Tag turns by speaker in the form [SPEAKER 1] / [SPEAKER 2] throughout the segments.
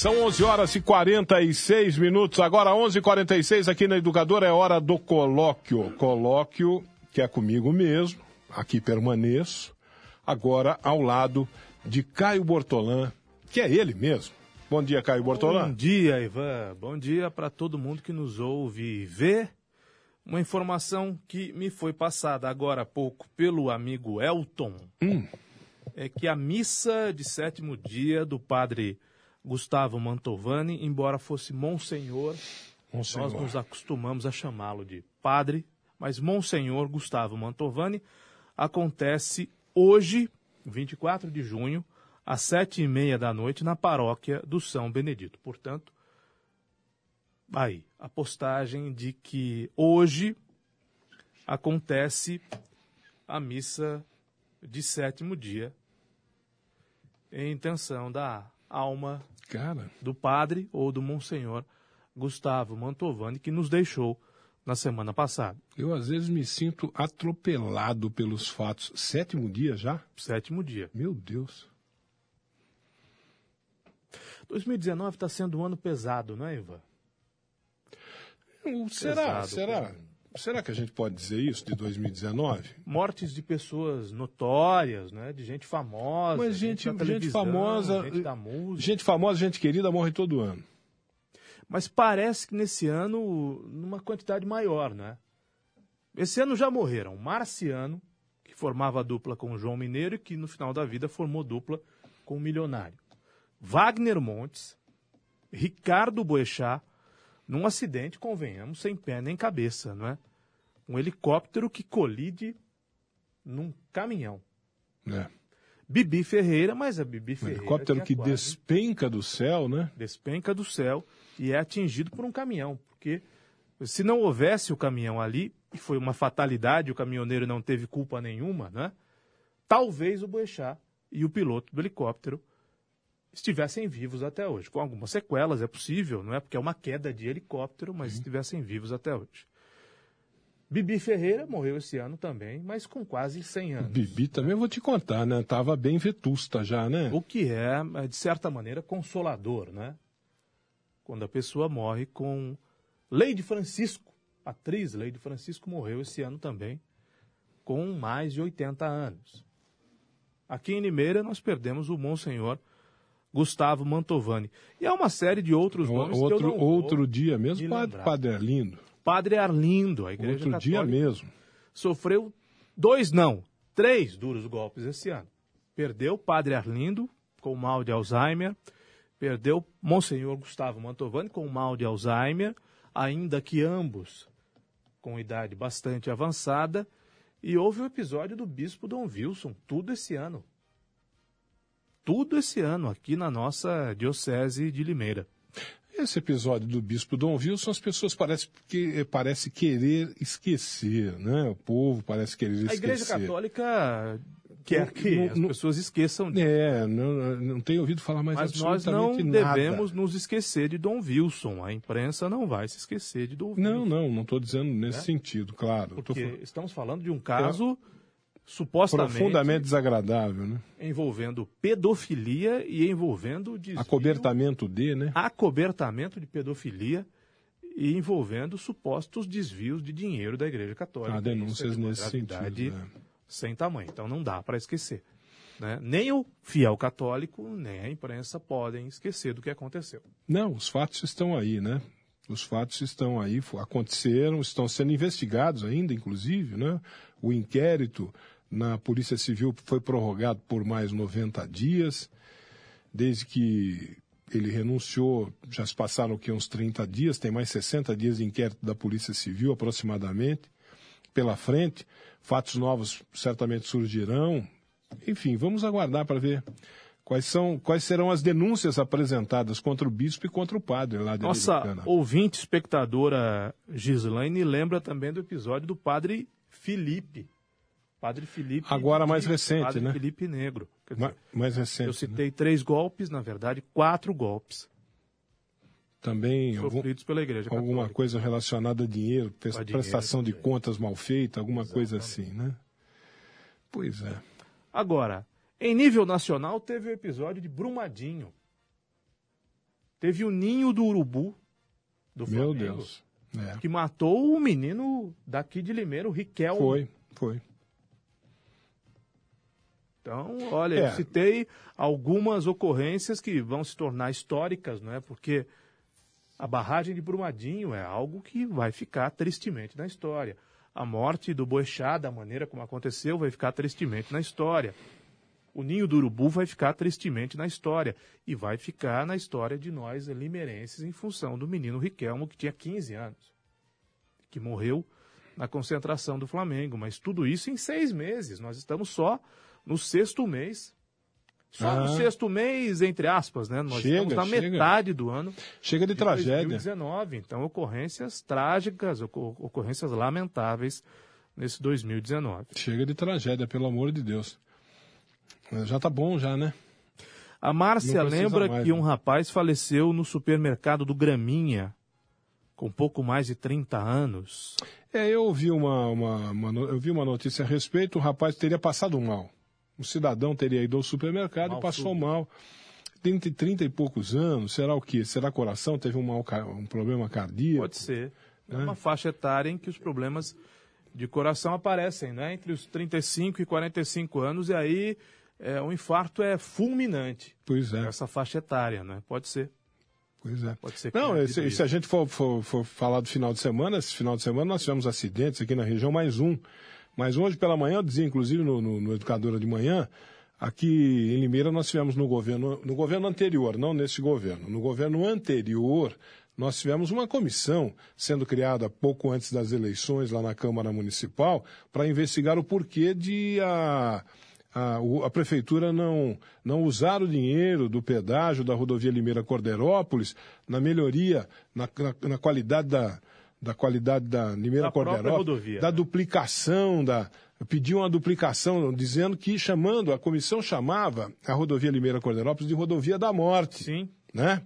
[SPEAKER 1] São 11 horas e 46 minutos. Agora 11:46 aqui na Educadora é hora do colóquio. Colóquio que é comigo mesmo. Aqui permaneço. Agora ao lado de Caio Bortolã, que é ele mesmo. Bom dia, Caio Bortolã.
[SPEAKER 2] Bom dia, Ivan. Bom dia para todo mundo que nos ouve e vê. Uma informação que me foi passada agora há pouco pelo amigo Elton
[SPEAKER 1] Hum.
[SPEAKER 2] é que a missa de sétimo dia do padre Gustavo Mantovani, embora fosse Monsenhor,
[SPEAKER 1] Monsenhor.
[SPEAKER 2] nós nos acostumamos a chamá-lo de padre, mas Monsenhor Gustavo Mantovani acontece hoje, 24 de junho, às sete e meia da noite, na paróquia do São Benedito. Portanto, aí, a postagem de que hoje acontece a missa de sétimo dia em intenção da alma
[SPEAKER 1] Cara,
[SPEAKER 2] do padre ou do monsenhor Gustavo Mantovani, que nos deixou na semana passada.
[SPEAKER 1] eu às vezes me sinto atropelado pelos fatos. Sétimo dia já?
[SPEAKER 2] Sétimo dia.
[SPEAKER 1] Meu Deus.
[SPEAKER 2] 2019 está sendo um ano pesado, não é, Ivan?
[SPEAKER 1] Será?
[SPEAKER 2] Pesado,
[SPEAKER 1] será?
[SPEAKER 2] pesado.
[SPEAKER 1] Será que a gente pode dizer isso de 2019?
[SPEAKER 2] Mortes de pessoas notórias, né? De gente famosa.
[SPEAKER 1] Mas gente, gente
[SPEAKER 2] televisão,
[SPEAKER 1] famosa,
[SPEAKER 2] Gente da música.
[SPEAKER 1] gente famosa, gente querida morre todo ano.
[SPEAKER 2] Mas parece que nesse ano, numa quantidade maior, né? Esse ano já morreram Marciano, que formava dupla com o João Mineiro e que no final da vida formou dupla com o Milionário. Wagner Montes, Ricardo Boechat, num acidente, convenhamos, sem pé nem cabeça, não é? Um helicóptero que colide num caminhão.
[SPEAKER 1] Né?
[SPEAKER 2] Bibi Ferreira, mas a Bibi
[SPEAKER 1] Um
[SPEAKER 2] Ferreira.
[SPEAKER 1] helicóptero que
[SPEAKER 2] quase-
[SPEAKER 1] despenca do céu, né?
[SPEAKER 2] despenca do céu e é atingido por um caminhão. Porque se não houvesse o caminhão ali, e foi uma fatalidade, o caminhoneiro não teve culpa nenhuma, né? Talvez o Boechat e o piloto do helicóptero estivessem vivos até hoje. Com algumas sequelas, é possível, não é? Porque é uma queda de helicóptero, mas estivessem vivos até hoje. Bibi Ferreira morreu esse ano também, mas com quase 100 anos.
[SPEAKER 1] Bibi também eu vou te contar, né? Tava bem vetusta já, né?
[SPEAKER 2] O que é, é, de certa maneira, consolador, né? Quando a pessoa morre com. Leide Francisco, atriz Leide Francisco, morreu esse ano também, com mais de 80 anos. Aqui em Limeira, nós perdemos o Monsenhor Gustavo Mantovani. E há uma série de outros
[SPEAKER 1] O-
[SPEAKER 2] nomes que eu
[SPEAKER 1] outro,
[SPEAKER 2] não
[SPEAKER 1] outro dia mesmo,
[SPEAKER 2] me
[SPEAKER 1] padre, padre Arlindo.
[SPEAKER 2] Padre Arlindo, a Igreja
[SPEAKER 1] Outro dia
[SPEAKER 2] Católica
[SPEAKER 1] mesmo.
[SPEAKER 2] sofreu dois, não, três duros golpes esse ano. Perdeu o padre Arlindo com mal de Alzheimer, perdeu Monsenhor Gustavo Mantovani com mal de Alzheimer, ainda que ambos com idade bastante avançada, e houve o episódio do bispo Dom Wilson, tudo esse ano. Tudo esse ano aqui na nossa diocese de Limeira.
[SPEAKER 1] Esse episódio do bispo Dom Wilson, as pessoas parecem que parece querer esquecer, né? O povo parece querer esquecer.
[SPEAKER 2] A Igreja Católica quer que
[SPEAKER 1] Não-
[SPEAKER 2] as
[SPEAKER 1] não-
[SPEAKER 2] pessoas esqueçam disso.
[SPEAKER 1] É, não, não tenho ouvido falar mais
[SPEAKER 2] Mas nós não
[SPEAKER 1] nada.
[SPEAKER 2] devemos nos esquecer de Dom Wilson. A imprensa não vai se esquecer de Dom Wilson.
[SPEAKER 1] Não, não, não estou dizendo nesse
[SPEAKER 2] Né?
[SPEAKER 1] sentido, claro. Tô
[SPEAKER 2] Porque
[SPEAKER 1] falando-
[SPEAKER 2] estamos falando de um caso supostamente
[SPEAKER 1] profundamente desagradável, né?
[SPEAKER 2] envolvendo pedofilia e envolvendo desvio,
[SPEAKER 1] Acobertamento de, né?
[SPEAKER 2] acobertamento de pedofilia e envolvendo supostos desvios de dinheiro da Igreja Católica.
[SPEAKER 1] Há denúncias
[SPEAKER 2] é de uma
[SPEAKER 1] nesse sentido. né?
[SPEAKER 2] sem tamanho. Então não dá para esquecer. Né? Nem o fiel católico, nem a imprensa podem esquecer do que aconteceu.
[SPEAKER 1] Não, os fatos estão aí, né? Os fatos estão aí, aconteceram, estão sendo investigados ainda, inclusive, né? O inquérito na Polícia Civil foi prorrogado por mais 90 dias, desde que ele renunciou, já se passaram aqui uns 30 dias, tem mais 60 dias de inquérito da Polícia Civil aproximadamente pela frente. Fatos novos certamente surgirão. Enfim, vamos aguardar para ver quais, são, quais serão as denúncias apresentadas contra o bispo e contra o padre lá de
[SPEAKER 2] Nossa
[SPEAKER 1] Americana.
[SPEAKER 2] ouvinte espectadora Gislaine lembra também do episódio do padre Felipe. Padre Felipe.
[SPEAKER 1] Agora mais recente,
[SPEAKER 2] padre
[SPEAKER 1] né?
[SPEAKER 2] Felipe Negro. Dizer,
[SPEAKER 1] Ma- mais recente.
[SPEAKER 2] eu citei três golpes, na verdade, quatro golpes
[SPEAKER 1] né? Também algum-
[SPEAKER 2] sofridos pela Igreja
[SPEAKER 1] alguma
[SPEAKER 2] Católica.
[SPEAKER 1] coisa relacionada a dinheiro, prestação de
[SPEAKER 2] também.
[SPEAKER 1] contas mal feita, alguma coisa assim, né? Pois é.
[SPEAKER 2] Agora, em nível nacional, teve o episódio de Brumadinho. Teve o ninho do urubu do
[SPEAKER 1] Meu
[SPEAKER 2] Flamengo,
[SPEAKER 1] Deus. É.
[SPEAKER 2] que matou o menino daqui de Limeira, o Riquelme.
[SPEAKER 1] Foi, foi.
[SPEAKER 2] Então, olha,
[SPEAKER 1] É.
[SPEAKER 2] eu citei algumas ocorrências que vão se tornar históricas, não é? Porque a barragem de Brumadinho é algo que vai ficar tristemente na história. A morte do Boechat, da maneira como aconteceu, vai ficar tristemente na história. O ninho do urubu vai ficar tristemente na história. E vai ficar na história de nós limeirenses em função do menino Riquelmo, que tinha 15 anos, que morreu na concentração do Flamengo. Mas tudo isso em seis meses. Nós estamos só no sexto mês. Só no
[SPEAKER 1] Ah.
[SPEAKER 2] sexto mês, entre aspas, né? Nós
[SPEAKER 1] Chega,
[SPEAKER 2] estamos na
[SPEAKER 1] chega.
[SPEAKER 2] metade do ano
[SPEAKER 1] Chega de,
[SPEAKER 2] de
[SPEAKER 1] tragédia.
[SPEAKER 2] 2019. Então, ocorrências trágicas, ocor- ocorrências lamentáveis nesse 2019.
[SPEAKER 1] Chega de tragédia, pelo amor de Deus. Já tá bom já, né?
[SPEAKER 2] A Márcia lembra
[SPEAKER 1] mais,
[SPEAKER 2] que
[SPEAKER 1] né?
[SPEAKER 2] um rapaz faleceu no supermercado do Graminha, com pouco mais de 30 anos.
[SPEAKER 1] É, eu ouvi uma, uma, uma no- eu vi uma notícia a respeito, o rapaz teria passado mal. Um cidadão teria ido ao supermercado
[SPEAKER 2] Mal
[SPEAKER 1] e passou mal. Entre 30 e poucos anos, será o quê? Será coração? Teve um, mal, um problema cardíaco?
[SPEAKER 2] Pode ser. É
[SPEAKER 1] Né?
[SPEAKER 2] uma faixa etária em que os problemas de coração aparecem, né? Entre os 35 e 45 anos, e aí é, o infarto é fulminante.
[SPEAKER 1] Pois é,
[SPEAKER 2] Essa faixa etária, né? Pode ser.
[SPEAKER 1] pois é.
[SPEAKER 2] Pode ser
[SPEAKER 1] Não,
[SPEAKER 2] tenha
[SPEAKER 1] esse-
[SPEAKER 2] havido
[SPEAKER 1] e se a gente for, for, for falar do final de semana, esse final de semana nós tivemos acidentes aqui na região, mais um. Mas hoje pela manhã, eu dizia inclusive no, no, no Educadora de Manhã, aqui em Limeira nós tivemos no governo, no governo anterior, não nesse governo, no governo anterior, nós tivemos uma comissão sendo criada pouco antes das eleições lá na Câmara Municipal para investigar o porquê de a, a, a prefeitura não, não usar o dinheiro do pedágio da rodovia Limeira Corderópolis na melhoria, na, na, na qualidade da, da qualidade da Limeira
[SPEAKER 2] Da rodovia,
[SPEAKER 1] da
[SPEAKER 2] né?
[SPEAKER 1] duplicação, da, pediu uma duplicação, dizendo que chamando, a comissão chamava a rodovia Limeira Corderópolis de rodovia da morte.
[SPEAKER 2] Sim.
[SPEAKER 1] Né?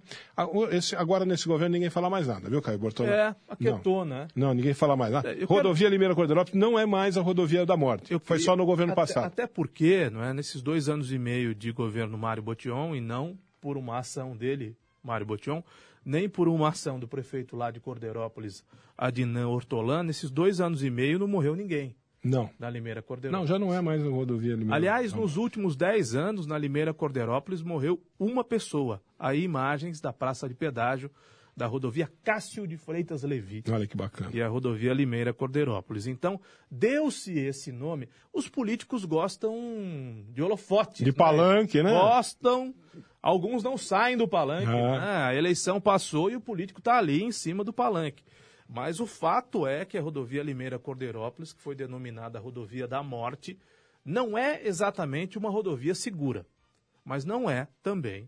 [SPEAKER 1] Esse- agora nesse governo ninguém fala mais nada, viu, Caio Bortolão?
[SPEAKER 2] É,
[SPEAKER 1] Não.
[SPEAKER 2] aquietou, né?
[SPEAKER 1] Não, ninguém fala mais nada.
[SPEAKER 2] É, eu
[SPEAKER 1] rodovia Limeira Corderópolis não é mais a rodovia da morte.
[SPEAKER 2] Eu
[SPEAKER 1] Foi
[SPEAKER 2] queria-
[SPEAKER 1] só no governo
[SPEAKER 2] até,
[SPEAKER 1] passado.
[SPEAKER 2] Até porque, não é, nesses dois anos e meio de governo Mário Botion, e não por uma ação dele, Mário Botion, nem por uma ação do prefeito lá de Corderópolis, Adnan Hortolã, nesses dois anos e meio não morreu ninguém
[SPEAKER 1] Não.
[SPEAKER 2] na Limeira
[SPEAKER 1] Não,
[SPEAKER 2] Corderópolis.
[SPEAKER 1] já não é mais a rodovia Limeira.
[SPEAKER 2] Aliás,
[SPEAKER 1] não.
[SPEAKER 2] nos últimos dez anos, na Limeira Corderópolis, morreu uma pessoa. Aí imagens da praça de pedágio da rodovia Cássio de Freitas Levi
[SPEAKER 1] Olha que bacana.
[SPEAKER 2] e a rodovia Limeira Corderópolis. Então, deu-se esse nome. Os políticos gostam de holofote.
[SPEAKER 1] De palanque, né?
[SPEAKER 2] Gostam. Alguns não saem do palanque.
[SPEAKER 1] Ah.
[SPEAKER 2] né? A eleição passou e o político está ali em cima do palanque. Mas o fato é que a rodovia Limeira Corderópolis, que foi denominada rodovia da morte, não é exatamente uma rodovia segura. Mas não é também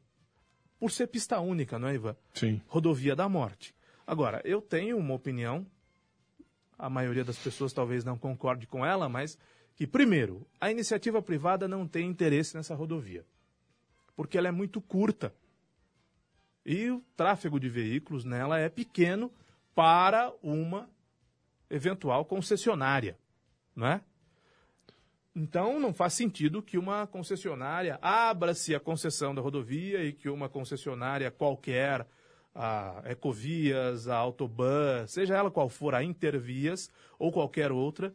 [SPEAKER 2] por ser pista única, não é, Ivan?
[SPEAKER 1] Sim.
[SPEAKER 2] rodovia da morte. Agora, eu tenho uma opinião, a maioria das pessoas talvez não concorde com ela, mas que, primeiro, a iniciativa privada não tem interesse nessa rodovia, porque ela é muito curta. E o tráfego de veículos nela é pequeno para uma eventual concessionária, não é? Então, não faz sentido que uma concessionária abra-se a concessão da rodovia e que uma concessionária qualquer, a Ecovias, a Autoban, seja ela qual for, a Intervias ou qualquer outra,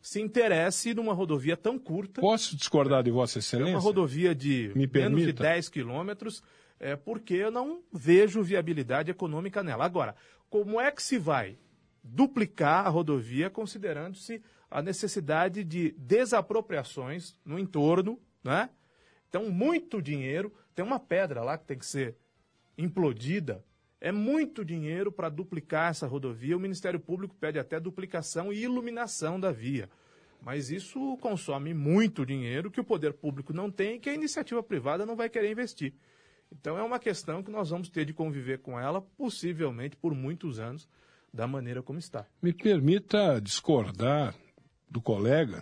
[SPEAKER 2] se interesse numa rodovia tão curta.
[SPEAKER 1] Posso discordar de Vossa Excelência?
[SPEAKER 2] É uma rodovia de
[SPEAKER 1] Me
[SPEAKER 2] menos de
[SPEAKER 1] permita.
[SPEAKER 2] 10 quilômetros, é, porque eu não vejo viabilidade econômica nela. Agora, como é que se vai duplicar a rodovia, considerando-se a necessidade de desapropriações no entorno, né? Então, muito dinheiro. Tem uma pedra lá que tem que ser implodida. É muito dinheiro para duplicar essa rodovia. O Ministério Público pede até duplicação e iluminação da via. Mas isso consome muito dinheiro que o poder público não tem e que a iniciativa privada não vai querer investir. Então é uma questão que nós vamos ter de conviver com ela, possivelmente por muitos anos, da maneira como está.
[SPEAKER 1] Me permita discordar do colega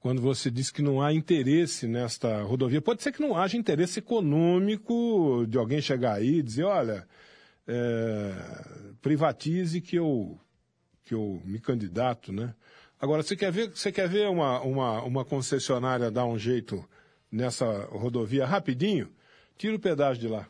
[SPEAKER 1] quando você diz que não há interesse nesta rodovia. Pode ser que não haja interesse econômico de alguém chegar aí e dizer, olha, é, privatize que eu, que eu me candidato, né? Agora, você quer ver, você quer ver uma, uma, uma concessionária dar um jeito nessa rodovia rapidinho? Tira o pedágio de lá.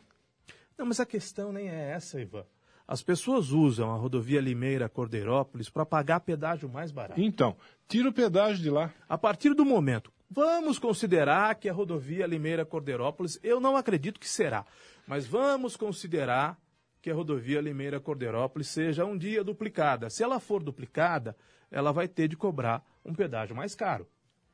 [SPEAKER 2] Não, mas a questão nem é essa, Ivan. As pessoas usam a rodovia Limeira-Cordeirópolis para pagar pedágio mais barato.
[SPEAKER 1] Então, tira o pedágio de lá.
[SPEAKER 2] A partir do momento, vamos considerar que a rodovia Limeira-Cordeirópolis, eu não acredito que será, mas vamos considerar que a rodovia Limeira-Cordeirópolis seja um dia duplicada. Se ela for duplicada, ela vai ter de cobrar um pedágio mais caro.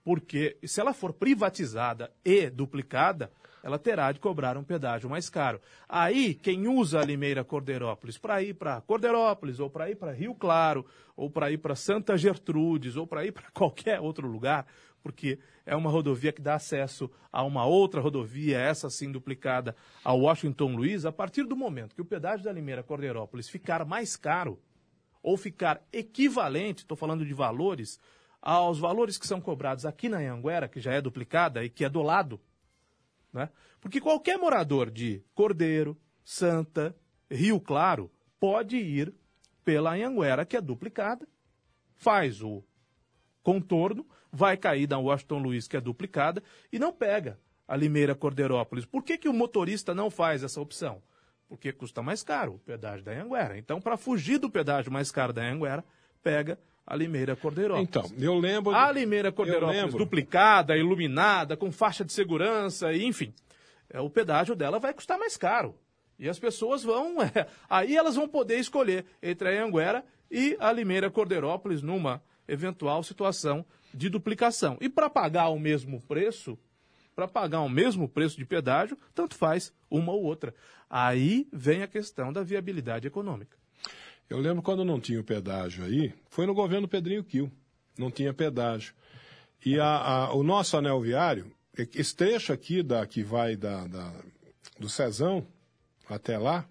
[SPEAKER 2] Porque se ela for privatizada e duplicada, ela terá de cobrar um pedágio mais caro. Aí, quem usa a Limeira Cordeirópolis para ir para Cordeirópolis, ou para ir para Rio Claro, ou para ir para Santa Gertrudes, ou para ir para qualquer outro lugar, porque é uma rodovia que dá acesso a uma outra rodovia, essa sim duplicada, a Washington Luiz, a partir do momento que o pedágio da Limeira Cordeirópolis ficar mais caro, ou ficar equivalente, estou falando de valores, aos valores que são cobrados aqui na Anhanguera, que já é duplicada e que é do lado, né? Porque qualquer morador de Cordeiro, Santa, Rio Claro pode ir pela Anhanguera, que é duplicada, faz o contorno, vai cair da Washington Luiz, que é duplicada, e não pega a Limeira Cordeirópolis. Por que, que o motorista não faz essa opção? Porque custa mais caro o pedágio da Anhanguera. Então, para fugir do pedágio mais caro da Anhanguera, pega a Limeira Cordeirópolis.
[SPEAKER 1] Então, eu lembro.
[SPEAKER 2] A Limeira
[SPEAKER 1] lembro.
[SPEAKER 2] duplicada, iluminada, com faixa de segurança, enfim. é, o pedágio dela vai custar mais caro. E as pessoas vão. é, aí elas vão poder escolher entre a Anguera e a Limeira Cordeirópolis numa eventual situação de duplicação. E para pagar o mesmo preço, para pagar o mesmo preço de pedágio, tanto faz uma ou outra. Aí vem a questão da viabilidade econômica.
[SPEAKER 1] Eu lembro quando não tinha o pedágio aí, foi no governo Pedrinho Quil, não tinha pedágio. E a- a- o nosso anel viário, esse trecho aqui da, que vai da, da- do Cezão até lá,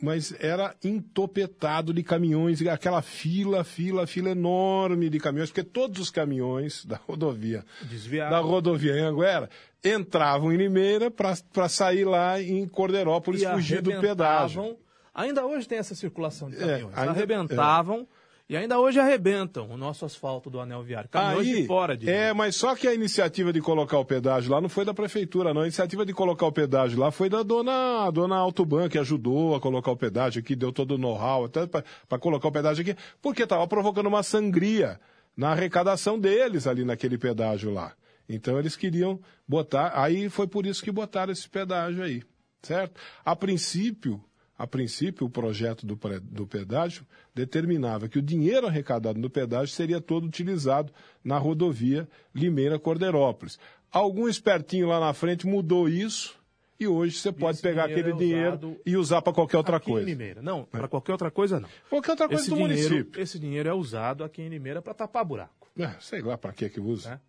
[SPEAKER 1] mas era entopetado de caminhões, aquela fila, fila, fila enorme de caminhões, porque todos os caminhões da rodovia,
[SPEAKER 2] Desviavam.
[SPEAKER 1] da rodovia Anhanguera, entravam em Limeira para sair lá em Cordeirópolis,
[SPEAKER 2] e
[SPEAKER 1] fugir do pedágio.
[SPEAKER 2] Ainda hoje tem essa circulação de
[SPEAKER 1] É,
[SPEAKER 2] caminhões.
[SPEAKER 1] ainda-
[SPEAKER 2] arrebentavam e ainda hoje arrebentam o nosso asfalto do anel viário. Caminhões
[SPEAKER 1] Aí,
[SPEAKER 2] de fora de
[SPEAKER 1] É, mas só que a iniciativa de colocar o pedágio lá não foi da prefeitura, não. A iniciativa de colocar o pedágio lá foi da dona, dona Autoban, que ajudou a colocar o pedágio aqui, deu todo o know-how até para colocar o pedágio aqui, porque estava provocando uma sangria na arrecadação deles ali naquele pedágio lá. Então eles queriam botar, aí foi por isso que botaram esse pedágio aí, certo? A princípio, a princípio, o projeto do, do pedágio determinava que o dinheiro arrecadado no pedágio seria todo utilizado na rodovia Limeira-Cordeirópolis. Algum espertinho lá na frente mudou isso e hoje você pode
[SPEAKER 2] esse
[SPEAKER 1] pegar
[SPEAKER 2] dinheiro
[SPEAKER 1] aquele
[SPEAKER 2] é
[SPEAKER 1] dinheiro e usar para qualquer outra coisa.
[SPEAKER 2] em Limeira. Não, para qualquer outra coisa não.
[SPEAKER 1] Qualquer outra coisa
[SPEAKER 2] Esse
[SPEAKER 1] do
[SPEAKER 2] dinheiro,
[SPEAKER 1] município.
[SPEAKER 2] esse dinheiro é usado aqui em Limeira para tapar buraco.
[SPEAKER 1] É, sei lá para que que usa.
[SPEAKER 2] né?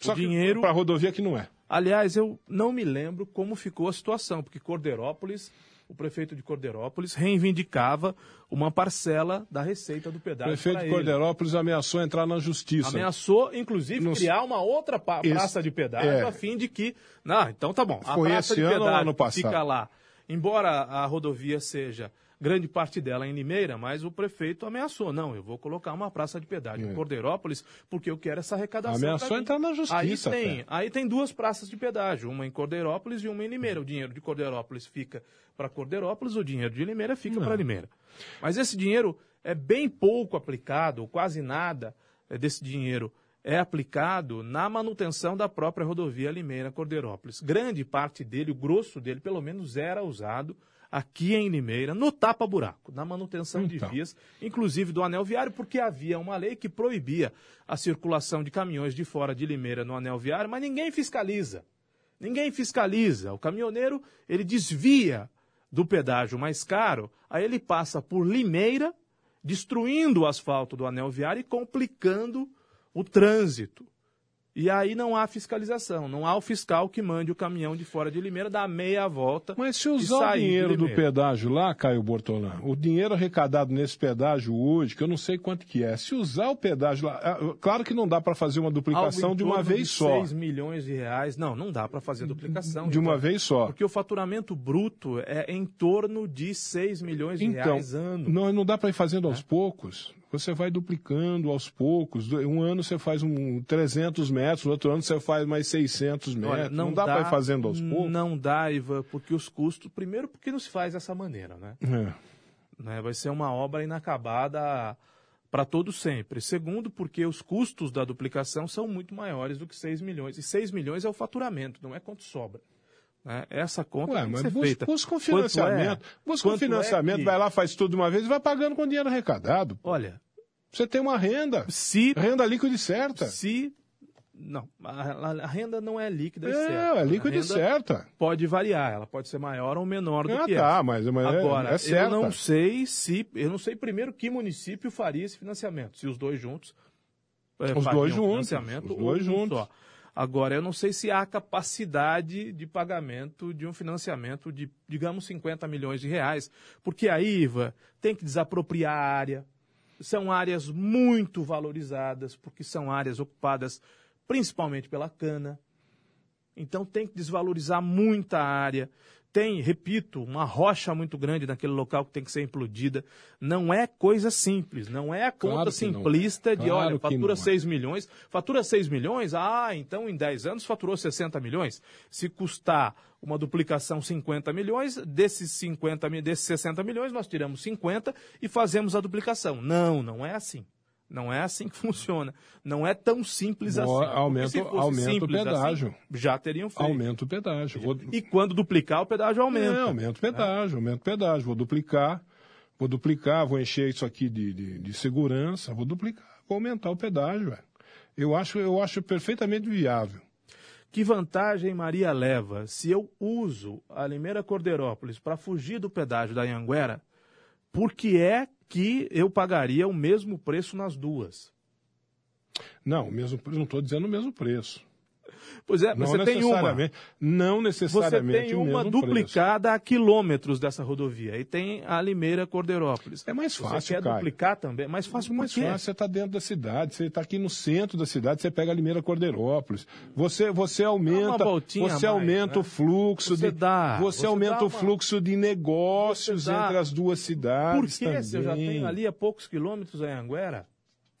[SPEAKER 1] Só
[SPEAKER 2] o dinheiro,
[SPEAKER 1] para rodovia que não é.
[SPEAKER 2] aliás, eu não me lembro como ficou a situação, porque Cordeirópolis, o prefeito de Cordeirópolis reivindicava uma parcela da receita do
[SPEAKER 1] O
[SPEAKER 2] pedágio
[SPEAKER 1] prefeito
[SPEAKER 2] para
[SPEAKER 1] de
[SPEAKER 2] ele.
[SPEAKER 1] Cordeirópolis ameaçou entrar na justiça.
[SPEAKER 2] Ameaçou, inclusive,
[SPEAKER 1] Não-
[SPEAKER 2] criar uma outra pa-
[SPEAKER 1] Esse-
[SPEAKER 2] praça de pedágio
[SPEAKER 1] é.
[SPEAKER 2] a fim de que. Não, então tá bom. A
[SPEAKER 1] Foi
[SPEAKER 2] praça de pedágio
[SPEAKER 1] ano passado?
[SPEAKER 2] fica lá. Embora a rodovia seja grande parte dela em Limeira, mas o prefeito ameaçou. Não, eu vou colocar uma praça de pedágio em Cordeirópolis porque eu quero essa arrecadação.
[SPEAKER 1] É. Ameaçou entrar na justiça
[SPEAKER 2] Aí tem,
[SPEAKER 1] até.
[SPEAKER 2] aí tem duas praças de pedágio, uma em Cordeirópolis e uma em Limeira. O dinheiro de Cordeirópolis fica para Cordeirópolis, o dinheiro de Limeira fica para Limeira. Mas esse dinheiro é bem pouco aplicado, ou quase nada, eh, desse dinheiro é aplicado na manutenção da própria rodovia Limeira-Cordeirópolis. Grande parte dele, o grosso dele, pelo menos, era usado aqui em Limeira, no tapa-buraco, na manutenção
[SPEAKER 1] Então.
[SPEAKER 2] de vias, inclusive do anel viário, porque havia uma lei que proibia a circulação de caminhões de fora de Limeira no anel viário, mas ninguém fiscaliza. Ninguém fiscaliza. O caminhoneiro, ele desvia do pedágio mais caro, aí ele passa por Limeira, destruindo o asfalto do anel viário e complicando o trânsito. E aí não há fiscalização, não há o fiscal que mande o caminhão de fora de Limeira dar meia volta.
[SPEAKER 1] Mas se usar o dinheiro do pedágio lá, Caio Bortolã, o dinheiro arrecadado nesse pedágio hoje, que eu não sei quanto que é, se usar o pedágio lá, ah, claro que não dá para fazer uma duplicação de uma vez
[SPEAKER 2] de
[SPEAKER 1] só.
[SPEAKER 2] 6 milhões de reais. Não, não dá para fazer duplicação.
[SPEAKER 1] De uma
[SPEAKER 2] Ricardo.
[SPEAKER 1] vez só.
[SPEAKER 2] Porque o faturamento bruto é em torno de 6 milhões de
[SPEAKER 1] Então,
[SPEAKER 2] reais ano.
[SPEAKER 1] não, não dá para ir fazendo
[SPEAKER 2] É.
[SPEAKER 1] aos poucos. Você vai duplicando aos poucos. Um ano você faz um 300 metros, no outro ano você faz mais 600 metros.
[SPEAKER 2] Olha,
[SPEAKER 1] não, dá, para ir fazendo aos poucos.
[SPEAKER 2] Não dá, Ivan, porque os custos. Primeiro, porque não se faz dessa maneira, né?
[SPEAKER 1] É.
[SPEAKER 2] né? Vai ser uma obra inacabada para todo sempre. Segundo, porque os custos da duplicação são muito maiores do que 6 milhões. E 6 milhões é o faturamento, não é quanto sobra. Né? Essa conta
[SPEAKER 1] Ué,
[SPEAKER 2] tem
[SPEAKER 1] mas
[SPEAKER 2] feita.
[SPEAKER 1] busca um
[SPEAKER 2] é?
[SPEAKER 1] financiamento. Busca um
[SPEAKER 2] é
[SPEAKER 1] financiamento,
[SPEAKER 2] que-
[SPEAKER 1] vai lá, faz tudo de uma vez e vai pagando com dinheiro arrecadado.
[SPEAKER 2] Olha,
[SPEAKER 1] Você tem uma renda.
[SPEAKER 2] se
[SPEAKER 1] Renda líquida e certa.
[SPEAKER 2] Se. Não, a, a- renda não é líquida e
[SPEAKER 1] É,
[SPEAKER 2] certa.
[SPEAKER 1] é líquida
[SPEAKER 2] a
[SPEAKER 1] e certa.
[SPEAKER 2] Pode variar, ela pode ser maior ou menor do
[SPEAKER 1] Ah,
[SPEAKER 2] que
[SPEAKER 1] tá,
[SPEAKER 2] essa.
[SPEAKER 1] mas, mas é-
[SPEAKER 2] Agora,
[SPEAKER 1] é, certa.
[SPEAKER 2] eu não sei se. Eu não sei primeiro que município faria esse financiamento. Se os dois juntos. eh,
[SPEAKER 1] Os dois juntos,
[SPEAKER 2] Financiamento
[SPEAKER 1] os dois juntos.
[SPEAKER 2] Só. Agora, eu não sei se há capacidade de pagamento de um financiamento de, digamos, 50 milhões de reais. Porque a IVA tem que desapropriar a área. São áreas muito valorizadas, porque são áreas ocupadas principalmente pela cana. Então tem que desvalorizar muita área. Tem, repito, uma rocha muito grande naquele local que tem que ser implodida. Não é coisa simples, não é a conta
[SPEAKER 1] Claro
[SPEAKER 2] simplista
[SPEAKER 1] é.
[SPEAKER 2] de,
[SPEAKER 1] Claro
[SPEAKER 2] olha,
[SPEAKER 1] que não
[SPEAKER 2] fatura
[SPEAKER 1] é.
[SPEAKER 2] 6 milhões, fatura 6 milhões, ah, então em 10 anos faturou 60 milhões. Se custar uma duplicação 50 milhões, desses 50, mi- desses 60 milhões nós tiramos 50 e fazemos a duplicação. Não, não é assim. Não é assim que funciona. Não é tão simples
[SPEAKER 1] Ó,
[SPEAKER 2] assim. Porque
[SPEAKER 1] aumenta- aumenta o
[SPEAKER 2] simples
[SPEAKER 1] pedágio.
[SPEAKER 2] assim, já teriam feito.
[SPEAKER 1] Aumenta o pedágio. Vou...
[SPEAKER 2] E quando duplicar, o pedágio aumenta.
[SPEAKER 1] É, aumenta o pedágio, aumenta o pedágio. Vou duplicar, vou duplicar, vou encher isso aqui de, de, de segurança, vou duplicar, vou aumentar o pedágio. velho. Eu acho, eu acho perfeitamente viável.
[SPEAKER 2] Que vantagem Maria leva se eu uso a Limeira Cordeirópolis para fugir do pedágio da Anhanguera? Por que é que eu pagaria o mesmo preço nas duas?
[SPEAKER 1] Não, mesmo, não estou dizendo o mesmo preço.
[SPEAKER 2] Pois é,
[SPEAKER 1] Não
[SPEAKER 2] você tem uma.
[SPEAKER 1] necessariamente, não
[SPEAKER 2] Você
[SPEAKER 1] necessariamente
[SPEAKER 2] tem
[SPEAKER 1] o
[SPEAKER 2] uma duplicada a quilômetros dessa rodovia. E tem a Limeira Cordeirópolis.
[SPEAKER 1] É mais
[SPEAKER 2] Você
[SPEAKER 1] fácil,
[SPEAKER 2] quer
[SPEAKER 1] Caio.
[SPEAKER 2] duplicar também? Mais
[SPEAKER 1] preço.
[SPEAKER 2] fácil
[SPEAKER 1] Mais
[SPEAKER 2] por quê?
[SPEAKER 1] fácil, você está dentro da cidade, você está aqui no centro da cidade, você pega a Limeira Cordeirópolis. Você, você aumenta, você
[SPEAKER 2] mais,
[SPEAKER 1] aumenta
[SPEAKER 2] né?
[SPEAKER 1] o fluxo
[SPEAKER 2] Você
[SPEAKER 1] de,
[SPEAKER 2] dá,
[SPEAKER 1] você
[SPEAKER 2] você
[SPEAKER 1] aumenta
[SPEAKER 2] dá
[SPEAKER 1] o
[SPEAKER 2] uma-
[SPEAKER 1] fluxo de negócios
[SPEAKER 2] Você
[SPEAKER 1] entre as duas
[SPEAKER 2] Por
[SPEAKER 1] cidades
[SPEAKER 2] que
[SPEAKER 1] também.
[SPEAKER 2] se eu já tenho ali a poucos quilômetros a Anhanguera?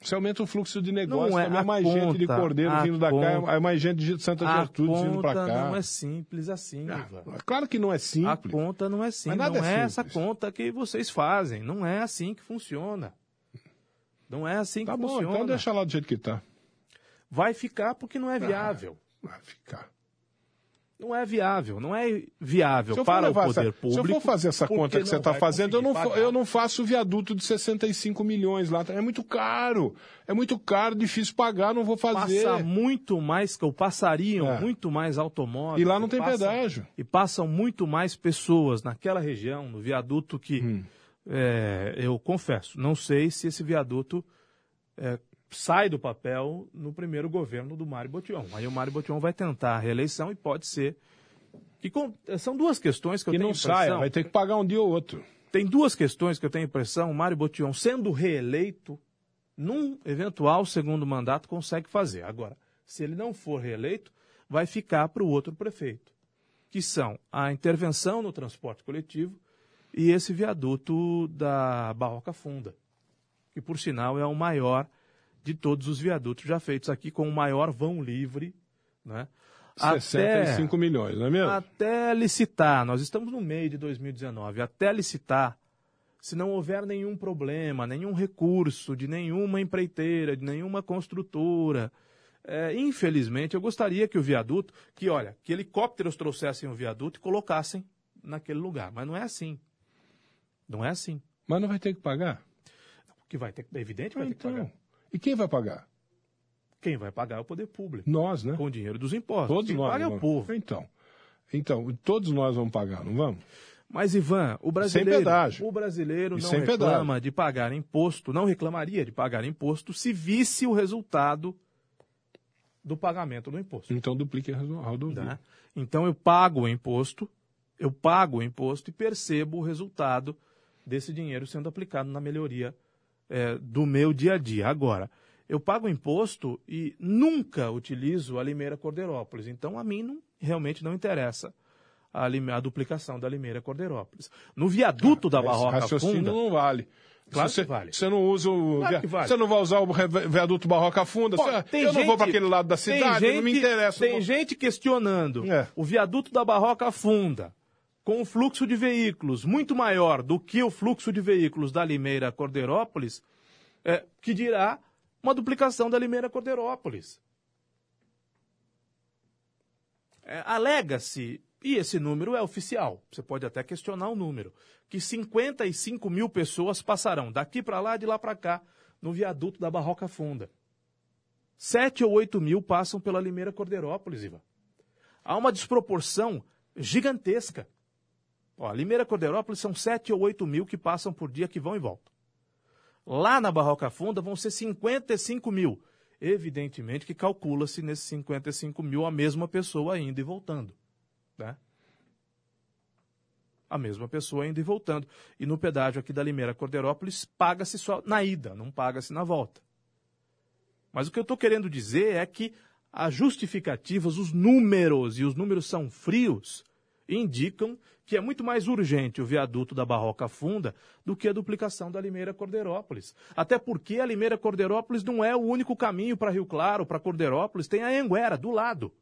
[SPEAKER 1] Você aumenta o fluxo de negócios,
[SPEAKER 2] Não é
[SPEAKER 1] também é
[SPEAKER 2] a
[SPEAKER 1] mais gente de
[SPEAKER 2] conta,
[SPEAKER 1] Cordeiro
[SPEAKER 2] a
[SPEAKER 1] vindo da cá,
[SPEAKER 2] conta.
[SPEAKER 1] é mais gente de Santa
[SPEAKER 2] A
[SPEAKER 1] Gertrudes vindo para
[SPEAKER 2] conta
[SPEAKER 1] cá.
[SPEAKER 2] não é simples assim,
[SPEAKER 1] Ah,
[SPEAKER 2] Ivan.
[SPEAKER 1] claro que não é
[SPEAKER 2] A
[SPEAKER 1] simples.
[SPEAKER 2] conta não é simples. Não
[SPEAKER 1] é
[SPEAKER 2] é, essa
[SPEAKER 1] simples.
[SPEAKER 2] conta que vocês fazem. Não é assim que funciona. Não é assim
[SPEAKER 1] Tá
[SPEAKER 2] que
[SPEAKER 1] bom,
[SPEAKER 2] funciona.
[SPEAKER 1] então deixa lá do jeito que tá.
[SPEAKER 2] Vai ficar porque não é viável.
[SPEAKER 1] Vai ficar.
[SPEAKER 2] Não é viável. Não é viável para o poder
[SPEAKER 1] essa,
[SPEAKER 2] público.
[SPEAKER 1] se eu for fazer essa conta que você está fazendo, eu não,
[SPEAKER 2] pagar.
[SPEAKER 1] eu não faço viaduto de 65 milhões lá. É muito caro. É muito caro, difícil pagar, não vou fazer.
[SPEAKER 2] Passa muito mais, ou passariam
[SPEAKER 1] É.
[SPEAKER 2] muito mais automóveis.
[SPEAKER 1] E lá não tem
[SPEAKER 2] passam-
[SPEAKER 1] pedágio.
[SPEAKER 2] E passam muito mais pessoas naquela região, no viaduto que,
[SPEAKER 1] Hum.
[SPEAKER 2] é, eu confesso, não sei se esse viaduto é, sai do papel no primeiro governo do Mário Botion. Aí o Mário Botion vai tentar a reeleição e pode ser. Que com- são duas questões que eu
[SPEAKER 1] Que
[SPEAKER 2] tenho
[SPEAKER 1] não
[SPEAKER 2] impressão.
[SPEAKER 1] saia, vai ter que pagar um dia ou outro.
[SPEAKER 2] Tem duas questões que eu tenho impressão. O Mário Botion, sendo reeleito, num eventual segundo mandato, consegue fazer. Agora, se ele não for reeleito, vai ficar para o outro prefeito, que são a intervenção no transporte coletivo e esse viaduto da Barroca Funda, que por sinal é o maior de todos os viadutos já feitos aqui, com o maior vão livre, né?
[SPEAKER 1] 65 milhões, não é mesmo?
[SPEAKER 2] Até licitar, nós estamos no meio de 2019, até licitar se não houver nenhum problema, nenhum recurso de nenhuma empreiteira, de nenhuma construtora, é, infelizmente, eu gostaria que o viaduto, que olha, que helicópteros trouxessem o viaduto e colocassem naquele lugar. Mas não é assim. Não é assim.
[SPEAKER 1] Mas não vai ter que pagar?
[SPEAKER 2] Que vai ter, é evidente, vai
[SPEAKER 1] então,
[SPEAKER 2] ter que pagar.
[SPEAKER 1] E quem vai pagar?
[SPEAKER 2] Quem vai pagar é o poder público.
[SPEAKER 1] Nós, né?
[SPEAKER 2] Com o dinheiro dos impostos.
[SPEAKER 1] Todos
[SPEAKER 2] quem
[SPEAKER 1] nós.
[SPEAKER 2] paga é o povo.
[SPEAKER 1] Então, então, todos nós vamos pagar, não vamos?
[SPEAKER 2] Mas, Ivan, o brasileiro, o brasileiro
[SPEAKER 1] E
[SPEAKER 2] não reclama
[SPEAKER 1] pedágio.
[SPEAKER 2] de pagar imposto, não reclamaria de pagar imposto se visse o resultado do pagamento do imposto.
[SPEAKER 1] Então duplique a rodovia.
[SPEAKER 2] né? Então eu pago o imposto, eu pago o imposto e percebo o resultado desse dinheiro sendo aplicado na melhoria eh, do meu dia a dia. Agora, eu pago o imposto e nunca utilizo a Limeira Cordeirópolis. Então, a mim não- realmente não interessa a, a duplicação da Limeira Cordeirópolis. No viaduto da
[SPEAKER 1] Esse
[SPEAKER 2] Barroca
[SPEAKER 1] raciocínio
[SPEAKER 2] Funda,
[SPEAKER 1] não vale.
[SPEAKER 2] Claro
[SPEAKER 1] você,
[SPEAKER 2] que vale.
[SPEAKER 1] Você não usa o.
[SPEAKER 2] Claro vale.
[SPEAKER 1] Você não vai usar o viaduto Barroca Funda?
[SPEAKER 2] Pô,
[SPEAKER 1] Você- eu não vou
[SPEAKER 2] gente-
[SPEAKER 1] para aquele lado da cidade, não me
[SPEAKER 2] gente-
[SPEAKER 1] interessa.
[SPEAKER 2] Tem
[SPEAKER 1] não-
[SPEAKER 2] gente questionando
[SPEAKER 1] É.
[SPEAKER 2] o viaduto da Barroca Funda, com um fluxo de veículos muito maior do que o fluxo de veículos da Limeira Cordeirópolis, é, que dirá uma duplicação da Limeira Cordeirópolis. É, Alega-se, e esse número é oficial, você pode até questionar o número, que 55 mil pessoas passarão daqui para lá, de lá para cá, no viaduto da Barroca Funda. 7 ou 8 mil passam pela Limeira Cordeirópolis, Ivan. Há uma desproporção gigantesca. Ó, Limeira Cordeirópolis são 7 ou 8 mil que passam por dia que vão e voltam. Lá na Barroca Funda vão ser 55 mil. Evidentemente que calcula-se nesses 55 mil a mesma pessoa indo e voltando. Né? A mesma pessoa indo e voltando. E no pedágio aqui da Limeira Cordeirópolis paga-se só na ida, não paga-se na volta. Mas o que eu estou querendo dizer é que as justificativas, os números, e os números são frios, indicam que é muito mais urgente o viaduto da Barroca Funda do que a duplicação da Limeira Cordeirópolis. Até porque a Limeira Cordeirópolis não é o único caminho para Rio Claro, para Cordeirópolis, tem a Anguera do lado.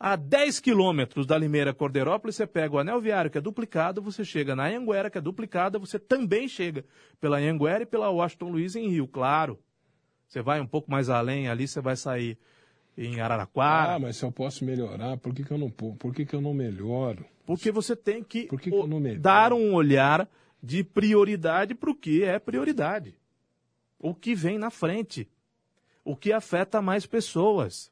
[SPEAKER 2] A 10 quilômetros da Limeira Cordeirópolis, você pega o anel viário que é duplicado, você chega na Anguera que é duplicada, você também chega pela Anguera e pela Washington Luiz em Rio Claro. Você vai um pouco mais além ali, você vai sair em Araraquara.
[SPEAKER 1] Ah, mas se eu posso melhorar, por que, que eu não po- por que, que eu não melhoro?
[SPEAKER 2] Porque você tem que,
[SPEAKER 1] que que
[SPEAKER 2] dar um olhar de prioridade para o que é prioridade. O que vem na frente. O que afeta mais pessoas.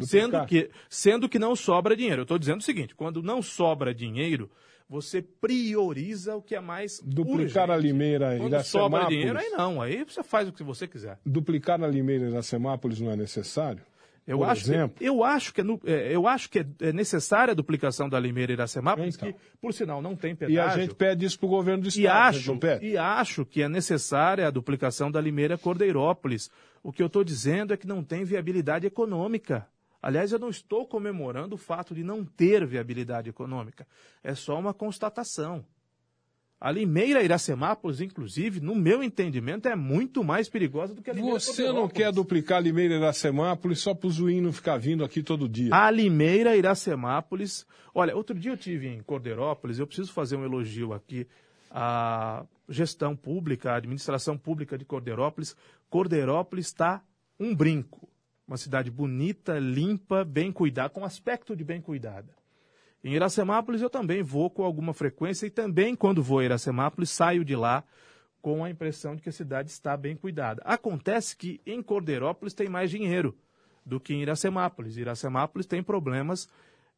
[SPEAKER 2] Sendo que, sendo que não sobra dinheiro. Eu estou dizendo o seguinte: quando não sobra dinheiro, você prioriza o que é mais.
[SPEAKER 1] Duplicar
[SPEAKER 2] urgente.
[SPEAKER 1] a Limeira
[SPEAKER 2] Quando
[SPEAKER 1] Iracemápolis.
[SPEAKER 2] sobra dinheiro, aí não. Aí você faz o que você quiser.
[SPEAKER 1] Duplicar a Limeira Iracemápolis não é necessário?
[SPEAKER 2] Eu
[SPEAKER 1] Por
[SPEAKER 2] acho,
[SPEAKER 1] exemplo?
[SPEAKER 2] que, eu acho que é, é, eu acho que é, é necessária a duplicação da Limeira Iracemápolis,
[SPEAKER 1] Então.
[SPEAKER 2] que, por sinal, não tem pedágio.
[SPEAKER 1] E a gente pede isso para o governo do Estado.
[SPEAKER 2] E acho, e acho que é necessária a duplicação da Limeira Cordeirópolis. O que eu estou dizendo é que não tem viabilidade econômica. Aliás, eu não estou comemorando o fato de não ter viabilidade econômica. É só uma constatação. A Limeira Iracemápolis, inclusive, no meu entendimento, é muito mais perigosa do que a Limeira
[SPEAKER 1] Você não quer duplicar a Limeira Iracemápolis só para o Zuim não ficar vindo aqui todo dia?
[SPEAKER 2] A Limeira Iracemápolis. Olha, outro dia eu tive em Cordeirópolis, eu preciso fazer um elogio aqui à gestão pública, à administração pública de Cordeirópolis. Cordeirópolis está um brinco. Uma cidade bonita, limpa, bem cuidada, com aspecto de bem cuidada. Em Iracemápolis eu também vou com alguma frequência e também quando vou a Iracemápolis saio de lá com a impressão de que a cidade está bem cuidada. Acontece que em Cordeirópolis tem mais dinheiro do que em Iracemápolis. Iracemápolis tem problemas,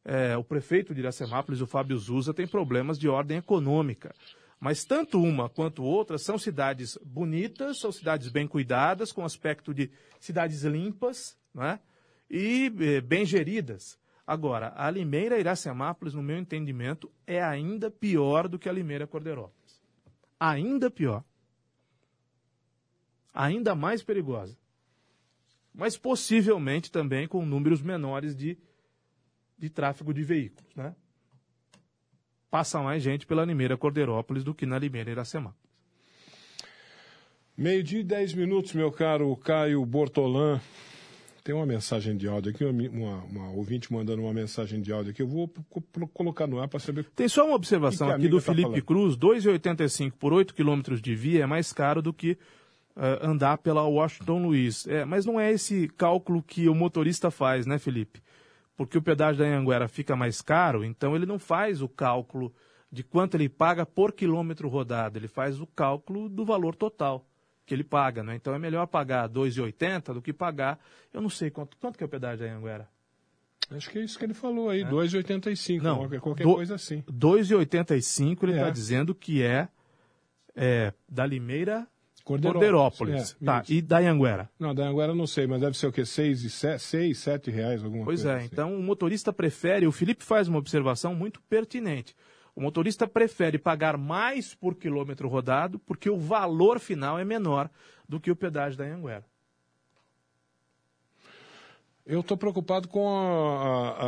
[SPEAKER 2] eh, o prefeito de Iracemápolis, o Fábio Zuza, tem problemas de ordem econômica. Mas tanto uma quanto outra são cidades bonitas, são cidades bem cuidadas, com aspecto de cidades limpas né? e eh, bem geridas. Agora, a Limeira Iracemápolis, no meu entendimento, é ainda pior do que a Limeira Cordeirópolis. Ainda pior. Ainda mais perigosa. Mas possivelmente também com números menores de, de tráfego de veículos. Né? Passa mais gente pela Limeira Cordeirópolis do que na Limeira Iracemápolis.
[SPEAKER 1] Meio-dia e dez minutos, meu caro Caio Bortolã. Tem uma mensagem de áudio aqui, uma, uma ouvinte mandando uma mensagem de áudio aqui. Eu vou colocar no ar para saber.
[SPEAKER 2] Tem só uma observação que que aqui do tá Felipe Cruz: 2,85 por 8 quilômetros de via é mais caro do que uh, andar pela Washington Luiz. É, mas não é esse cálculo que o motorista faz, né, Felipe? Porque o pedágio da Anhanguera fica mais caro, então ele não faz o cálculo de quanto ele paga por quilômetro rodado, ele faz o cálculo do valor total que ele paga, né? Então é melhor pagar 2,80 do que pagar, eu não sei quanto, quanto que é o pedágio em Anguera?
[SPEAKER 1] Acho que é isso que ele falou aí, é. 2,85,
[SPEAKER 2] não,
[SPEAKER 1] qualquer, qualquer do, coisa assim.
[SPEAKER 2] 2,85 ele está é. dizendo que é, é da Limeira Corderópolis. É, tá, e da Anguera?
[SPEAKER 1] Não, da Anguera não sei, mas deve ser o quê? 6, 6 7 reais, alguma
[SPEAKER 2] pois
[SPEAKER 1] coisa
[SPEAKER 2] Pois é, assim. então o motorista prefere, o Felipe faz uma observação muito pertinente. O motorista prefere pagar mais por quilômetro rodado porque o valor final é menor do que o pedágio da Anhanguera.
[SPEAKER 1] Eu estou preocupado com a, a,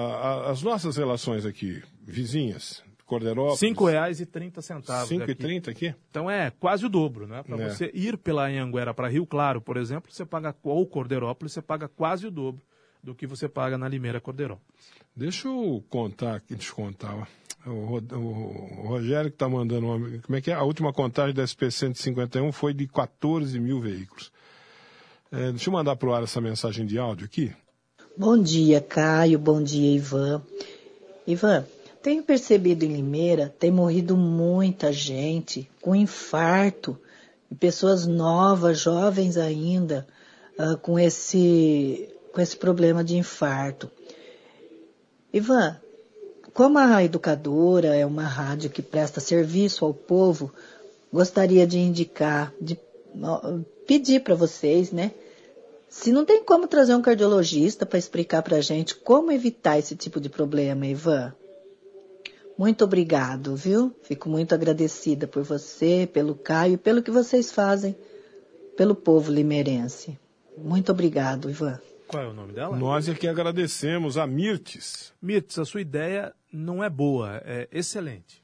[SPEAKER 1] a, as nossas relações aqui, vizinhas. Corderópolis.
[SPEAKER 2] R$ 5,30.
[SPEAKER 1] R$ 5,30 aqui?
[SPEAKER 2] Então é quase o dobro, né? Para é. você ir pela Anhanguera para Rio Claro, por exemplo, você paga, ou Corderópolis, você paga quase o dobro do que você paga na Limeira Corderópolis.
[SPEAKER 1] Deixa eu contar aqui, descontar. O, o, Rogério que está mandando uma. Como é que é? A última contagem da SP 151 foi de 14 mil veículos. É, deixa eu mandar para o ar essa mensagem de áudio aqui.
[SPEAKER 3] Bom dia, Caio. Bom dia, Ivan. Ivan, tenho percebido em Limeira tem morrido muita gente com infarto, pessoas novas, jovens ainda, uh, com, esse, com esse problema de infarto. Ivan, como a educadora é uma rádio que presta serviço ao povo, gostaria de indicar, de pedir para vocês, né? Se não tem como trazer um cardiologista para explicar para a gente como evitar esse tipo de problema, Ivan. Muito obrigado, viu? Fico muito agradecida por você, pelo Caio, pelo que vocês fazem pelo povo limeirense. Muito obrigado, Ivan.
[SPEAKER 2] Qual é o nome dela?
[SPEAKER 1] Nós é que agradecemos a Mirtes.
[SPEAKER 2] Mirtes, a sua ideia não é boa, é excelente.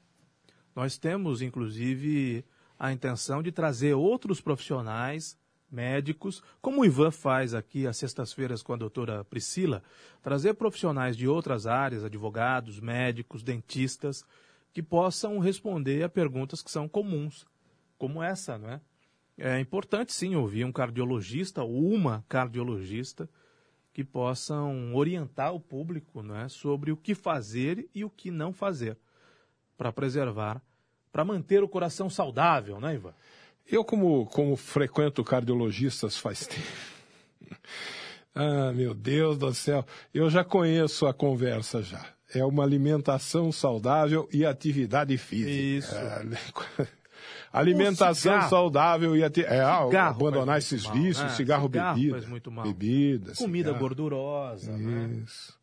[SPEAKER 2] Nós temos, inclusive, a intenção de trazer outros profissionais, médicos, como o Ivan faz aqui às sextas-feiras com a doutora Priscila, trazer profissionais de outras áreas, advogados, médicos, dentistas, que possam responder a perguntas que são comuns, como essa, não é? É importante sim ouvir um cardiologista ou uma cardiologista que possam orientar o público né, sobre o que fazer e o que não fazer para preservar, para manter o coração saudável, né, Ivan?
[SPEAKER 1] Eu, como, como frequento cardiologistas faz tempo. ah, meu Deus do céu, eu já conheço a conversa já. É uma alimentação saudável e atividade física.
[SPEAKER 2] Isso.
[SPEAKER 1] Ah, Alimentação saudável e até, é, abandonar esses mal, vícios, né? cigarro, cigarro bebida.
[SPEAKER 2] muito mal.
[SPEAKER 1] Bebida,
[SPEAKER 2] Comida cigarro. gordurosa.
[SPEAKER 1] Né? Isso. Né?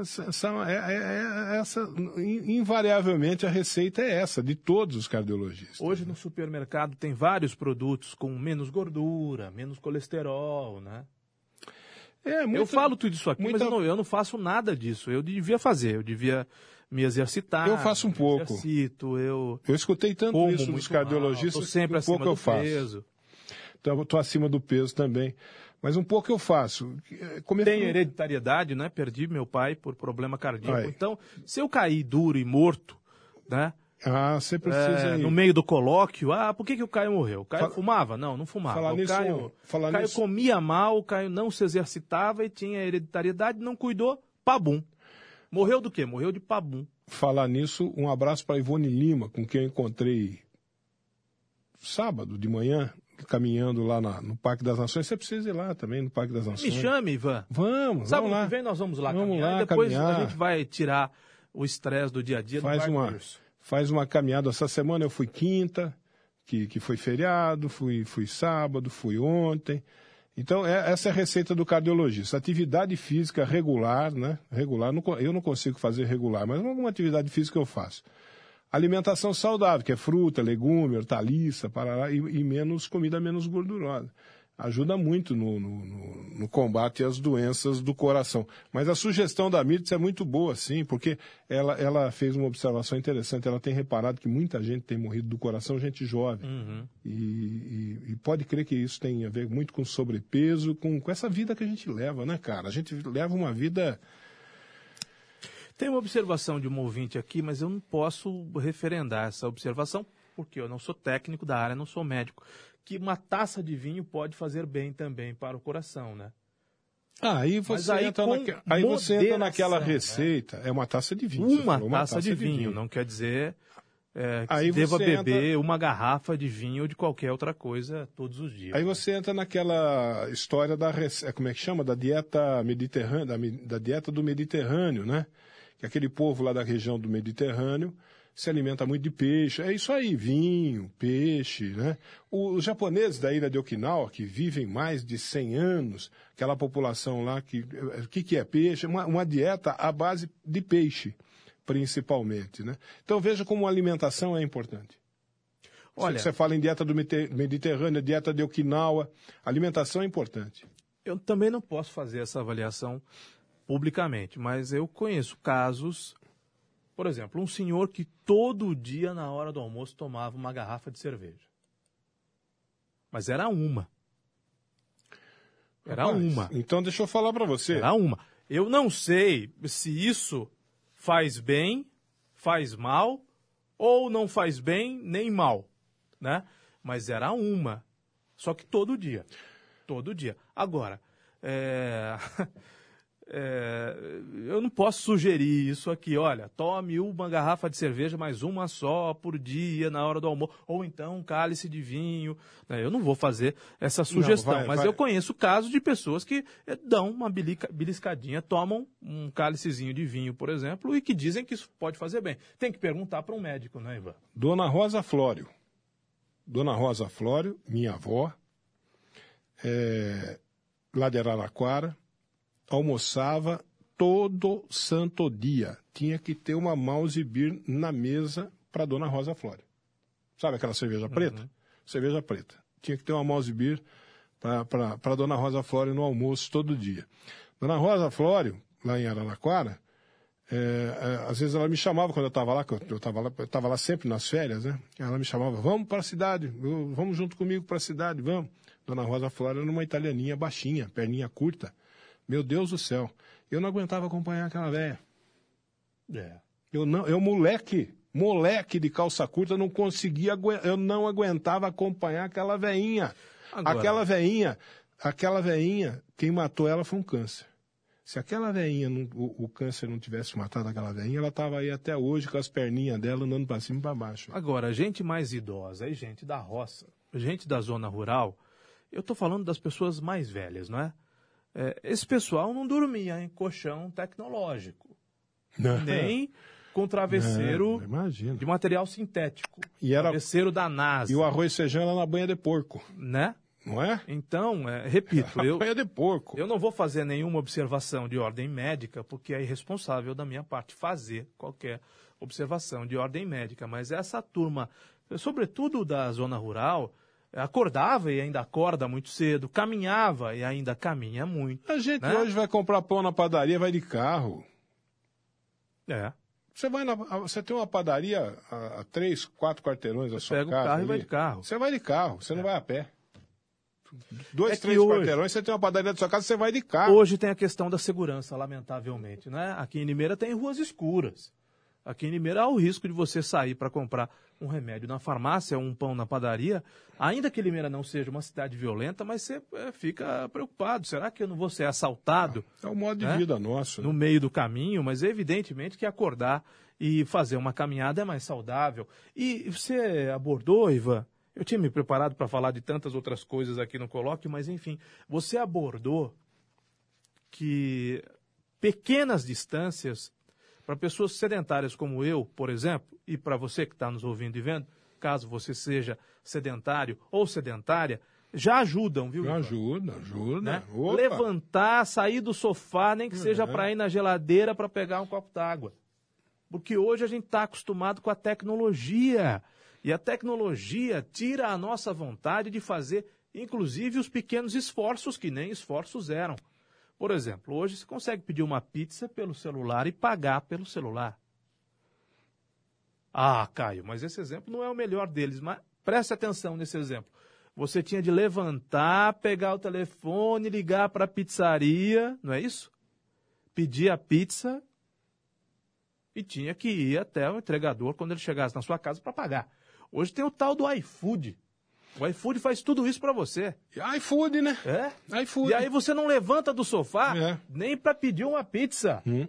[SPEAKER 1] Essa, essa, é, é, é, essa, invariavelmente a receita é essa, de todos os cardiologistas.
[SPEAKER 2] Hoje no supermercado tem vários produtos com menos gordura, menos colesterol, né? É, muito, eu falo tudo isso aqui, muita... mas eu não, eu não faço nada disso. Eu devia fazer, eu devia me exercitar.
[SPEAKER 1] Eu faço um pouco.
[SPEAKER 2] Exercito, eu.
[SPEAKER 1] Eu escutei tanto isso dos cardiologistas. Mal,
[SPEAKER 2] sempre um pouco eu faço. Peso.
[SPEAKER 1] Então, estou acima do peso também. Mas um pouco eu faço.
[SPEAKER 2] Tem hereditariedade, né? Perdi meu pai por problema cardíaco. Ai. Então, se eu cair duro e morto, né?
[SPEAKER 1] Ah, você precisa.
[SPEAKER 2] É, no meio do colóquio, ah, por que, que o Caio morreu? O Caio Fala... fumava? Não, não fumava.
[SPEAKER 1] Falar
[SPEAKER 2] o
[SPEAKER 1] nisso,
[SPEAKER 2] Caio,
[SPEAKER 1] falar
[SPEAKER 2] Caio
[SPEAKER 1] nisso...
[SPEAKER 2] comia mal, o Caio não se exercitava e tinha hereditariedade, não cuidou, pabum. Morreu do quê? Morreu de pabum.
[SPEAKER 1] Falar nisso, um abraço para Ivone Lima, com quem eu encontrei sábado de manhã, caminhando lá na, no Parque das Nações. Você precisa ir lá também, no Parque das Nações.
[SPEAKER 2] Me chame, Ivan.
[SPEAKER 1] Vamos,
[SPEAKER 2] Sábado
[SPEAKER 1] vamos lá.
[SPEAKER 2] que vem nós vamos lá
[SPEAKER 1] vamos
[SPEAKER 2] caminhar.
[SPEAKER 1] Lá,
[SPEAKER 2] depois
[SPEAKER 1] caminhar.
[SPEAKER 2] a gente vai tirar o estresse do dia a dia
[SPEAKER 1] faz uma Faz uma caminhada. Essa semana eu fui quinta, que, que foi feriado, fui, fui sábado, fui ontem. Então, é, essa é a receita do cardiologista. Atividade física regular, né? Regular, não, eu não consigo fazer regular, mas alguma atividade física eu faço. Alimentação saudável, que é fruta, legume, hortaliça, parará, e, e menos comida menos gordurosa. Ajuda muito no, no, no, combate às doenças do coração. Mas a sugestão da Mirtz é muito boa, sim, porque ela, ela fez uma observação interessante. Ela tem reparado que muita gente tem morrido do coração, gente jovem.
[SPEAKER 2] Uhum.
[SPEAKER 1] E, e, e pode crer que isso tem a ver muito com sobrepeso, com, com essa vida que a gente leva, né, cara? A gente leva uma vida.
[SPEAKER 2] Tem uma observação de um ouvinte aqui, mas eu não posso referendar essa observação, porque eu não sou técnico da área, não sou médico que uma taça de vinho pode fazer bem também para o coração, né?
[SPEAKER 1] Ah, aí você,
[SPEAKER 2] aí
[SPEAKER 1] entra, naque... aí você entra naquela receita, né? é uma taça de vinho.
[SPEAKER 2] Uma, falou, uma taça, taça, de, vinho, de vinho, não quer dizer é, que
[SPEAKER 1] aí
[SPEAKER 2] deva beber
[SPEAKER 1] entra...
[SPEAKER 2] uma garrafa de vinho ou de qualquer outra coisa todos os dias.
[SPEAKER 1] Aí você entra naquela história da é, como é que chama da dieta mediterrânea, da, da dieta do Mediterrâneo, né? Que aquele povo lá da região do Mediterrâneo se alimenta muito de peixe. É isso aí, vinho, peixe, né? Os japoneses da ilha de Okinawa, que vivem mais de 100 anos, aquela população lá que... O que, que é peixe? Uma, uma dieta à base de peixe, principalmente, né? Então veja como a alimentação é importante. Olha, você fala em dieta do Mediterrâneo, dieta de Okinawa, alimentação é importante.
[SPEAKER 2] Eu também não posso fazer essa avaliação publicamente, mas eu conheço casos por exemplo, um senhor que todo dia na hora do almoço tomava uma garrafa de cerveja. Mas era uma. Era Rapaz, uma.
[SPEAKER 1] Então deixa eu falar para você.
[SPEAKER 2] Era uma. Eu não sei se isso faz bem, faz mal, ou não faz bem nem mal, né? Mas era uma. Só que todo dia. Todo dia. Agora, é... É, eu não posso sugerir isso aqui. Olha, tome uma garrafa de cerveja, mais uma só por dia na hora do almoço, ou então um cálice de vinho. É, eu não vou fazer essa sugestão, não, vai, mas vai. eu conheço casos de pessoas que é, dão uma beliscadinha, tomam um cálicezinho de vinho, por exemplo, e que dizem que isso pode fazer bem. Tem que perguntar para um médico, né, Ivan?
[SPEAKER 1] Dona Rosa Flório. Dona Rosa Flório, minha avó, é, lá de Araraquara almoçava todo santo dia. Tinha que ter uma mouse beer na mesa para Dona Rosa Flória. Sabe aquela cerveja preta? Uhum. Cerveja preta. Tinha que ter uma mouse beer para Dona Rosa Flória no almoço todo dia. Dona Rosa Flório, lá em Araraquara, é, é, às vezes ela me chamava quando eu estava lá, eu estava lá, eu lá sempre nas férias, né? Ela me chamava, vamos para a cidade, vamos junto comigo para a cidade, vamos. Dona Rosa Flória era uma italianinha baixinha, perninha curta. Meu Deus do céu. Eu não aguentava acompanhar aquela velha. É. Eu não, eu moleque, moleque de calça curta, não conseguia, eu não aguentava acompanhar aquela veinha. Agora... Aquela veinha, aquela veinha, quem matou ela foi um câncer. Se aquela veinha, o, o, câncer não tivesse matado aquela veinha, ela estava aí até hoje com as perninhas dela andando para cima e para baixo.
[SPEAKER 2] Agora, gente mais idosa e gente da roça, gente da zona rural, eu estou falando das pessoas mais velhas, não é? É, esse pessoal não dormia em colchão tecnológico. Não. Nem com travesseiro não, de material sintético.
[SPEAKER 1] E era,
[SPEAKER 2] travesseiro da NASA.
[SPEAKER 1] E o arroz feijão era na banha de porco.
[SPEAKER 2] Né?
[SPEAKER 1] Não é?
[SPEAKER 2] Então, é, repito, eu,
[SPEAKER 1] banha de porco.
[SPEAKER 2] eu não vou fazer nenhuma observação de ordem médica, porque é irresponsável da minha parte fazer qualquer observação de ordem médica. Mas essa turma, sobretudo da zona rural, acordava e ainda acorda muito cedo, caminhava e ainda caminha muito.
[SPEAKER 1] A gente né? hoje vai comprar pão na padaria, vai de carro.
[SPEAKER 2] É.
[SPEAKER 1] Você vai na, você tem uma padaria a, a três, quatro quarteirões da sua
[SPEAKER 2] pega
[SPEAKER 1] casa.
[SPEAKER 2] Pega o carro
[SPEAKER 1] ali.
[SPEAKER 2] e vai de carro.
[SPEAKER 1] Você vai de carro, você é. não vai a pé. Dois, é três hoje, quarteirões, você tem uma padaria da sua casa, você vai de carro.
[SPEAKER 2] Hoje tem a questão da segurança, lamentavelmente, né? Aqui em Limeira tem ruas escuras. Aqui em Limeira há o risco de você sair para comprar um remédio na farmácia, um pão na padaria, ainda que Limeira não seja uma cidade violenta, mas você é, fica preocupado. Será que eu não vou ser assaltado?
[SPEAKER 1] É o modo de né? vida nosso.
[SPEAKER 2] Né? No meio do caminho, mas evidentemente que acordar e fazer uma caminhada é mais saudável. E você abordou, Ivan, eu tinha me preparado para falar de tantas outras coisas aqui no colóquio, mas enfim, você abordou que pequenas distâncias para pessoas sedentárias como eu, por exemplo, e para você que está nos ouvindo e vendo, caso você seja sedentário ou sedentária, já ajudam, viu?
[SPEAKER 1] Já ajuda, ajuda. Né?
[SPEAKER 2] Levantar, sair do sofá, nem que é. seja para ir na geladeira para pegar um copo d'água. Porque hoje a gente está acostumado com a tecnologia. E a tecnologia tira a nossa vontade de fazer inclusive os pequenos esforços que nem esforços eram. Por exemplo, hoje você consegue pedir uma pizza pelo celular e pagar pelo celular. Ah, Caio, mas esse exemplo não é o melhor deles, mas preste atenção nesse exemplo. Você tinha de levantar, pegar o telefone, ligar para a pizzaria, não é isso? Pedir a pizza e tinha que ir até o entregador quando ele chegasse na sua casa para pagar. Hoje tem o tal do iFood. O iFood faz tudo isso para você.
[SPEAKER 1] iFood, né?
[SPEAKER 2] É?
[SPEAKER 1] iFood.
[SPEAKER 2] E aí você não levanta do sofá
[SPEAKER 1] É.
[SPEAKER 2] nem para pedir uma pizza.
[SPEAKER 1] Hum.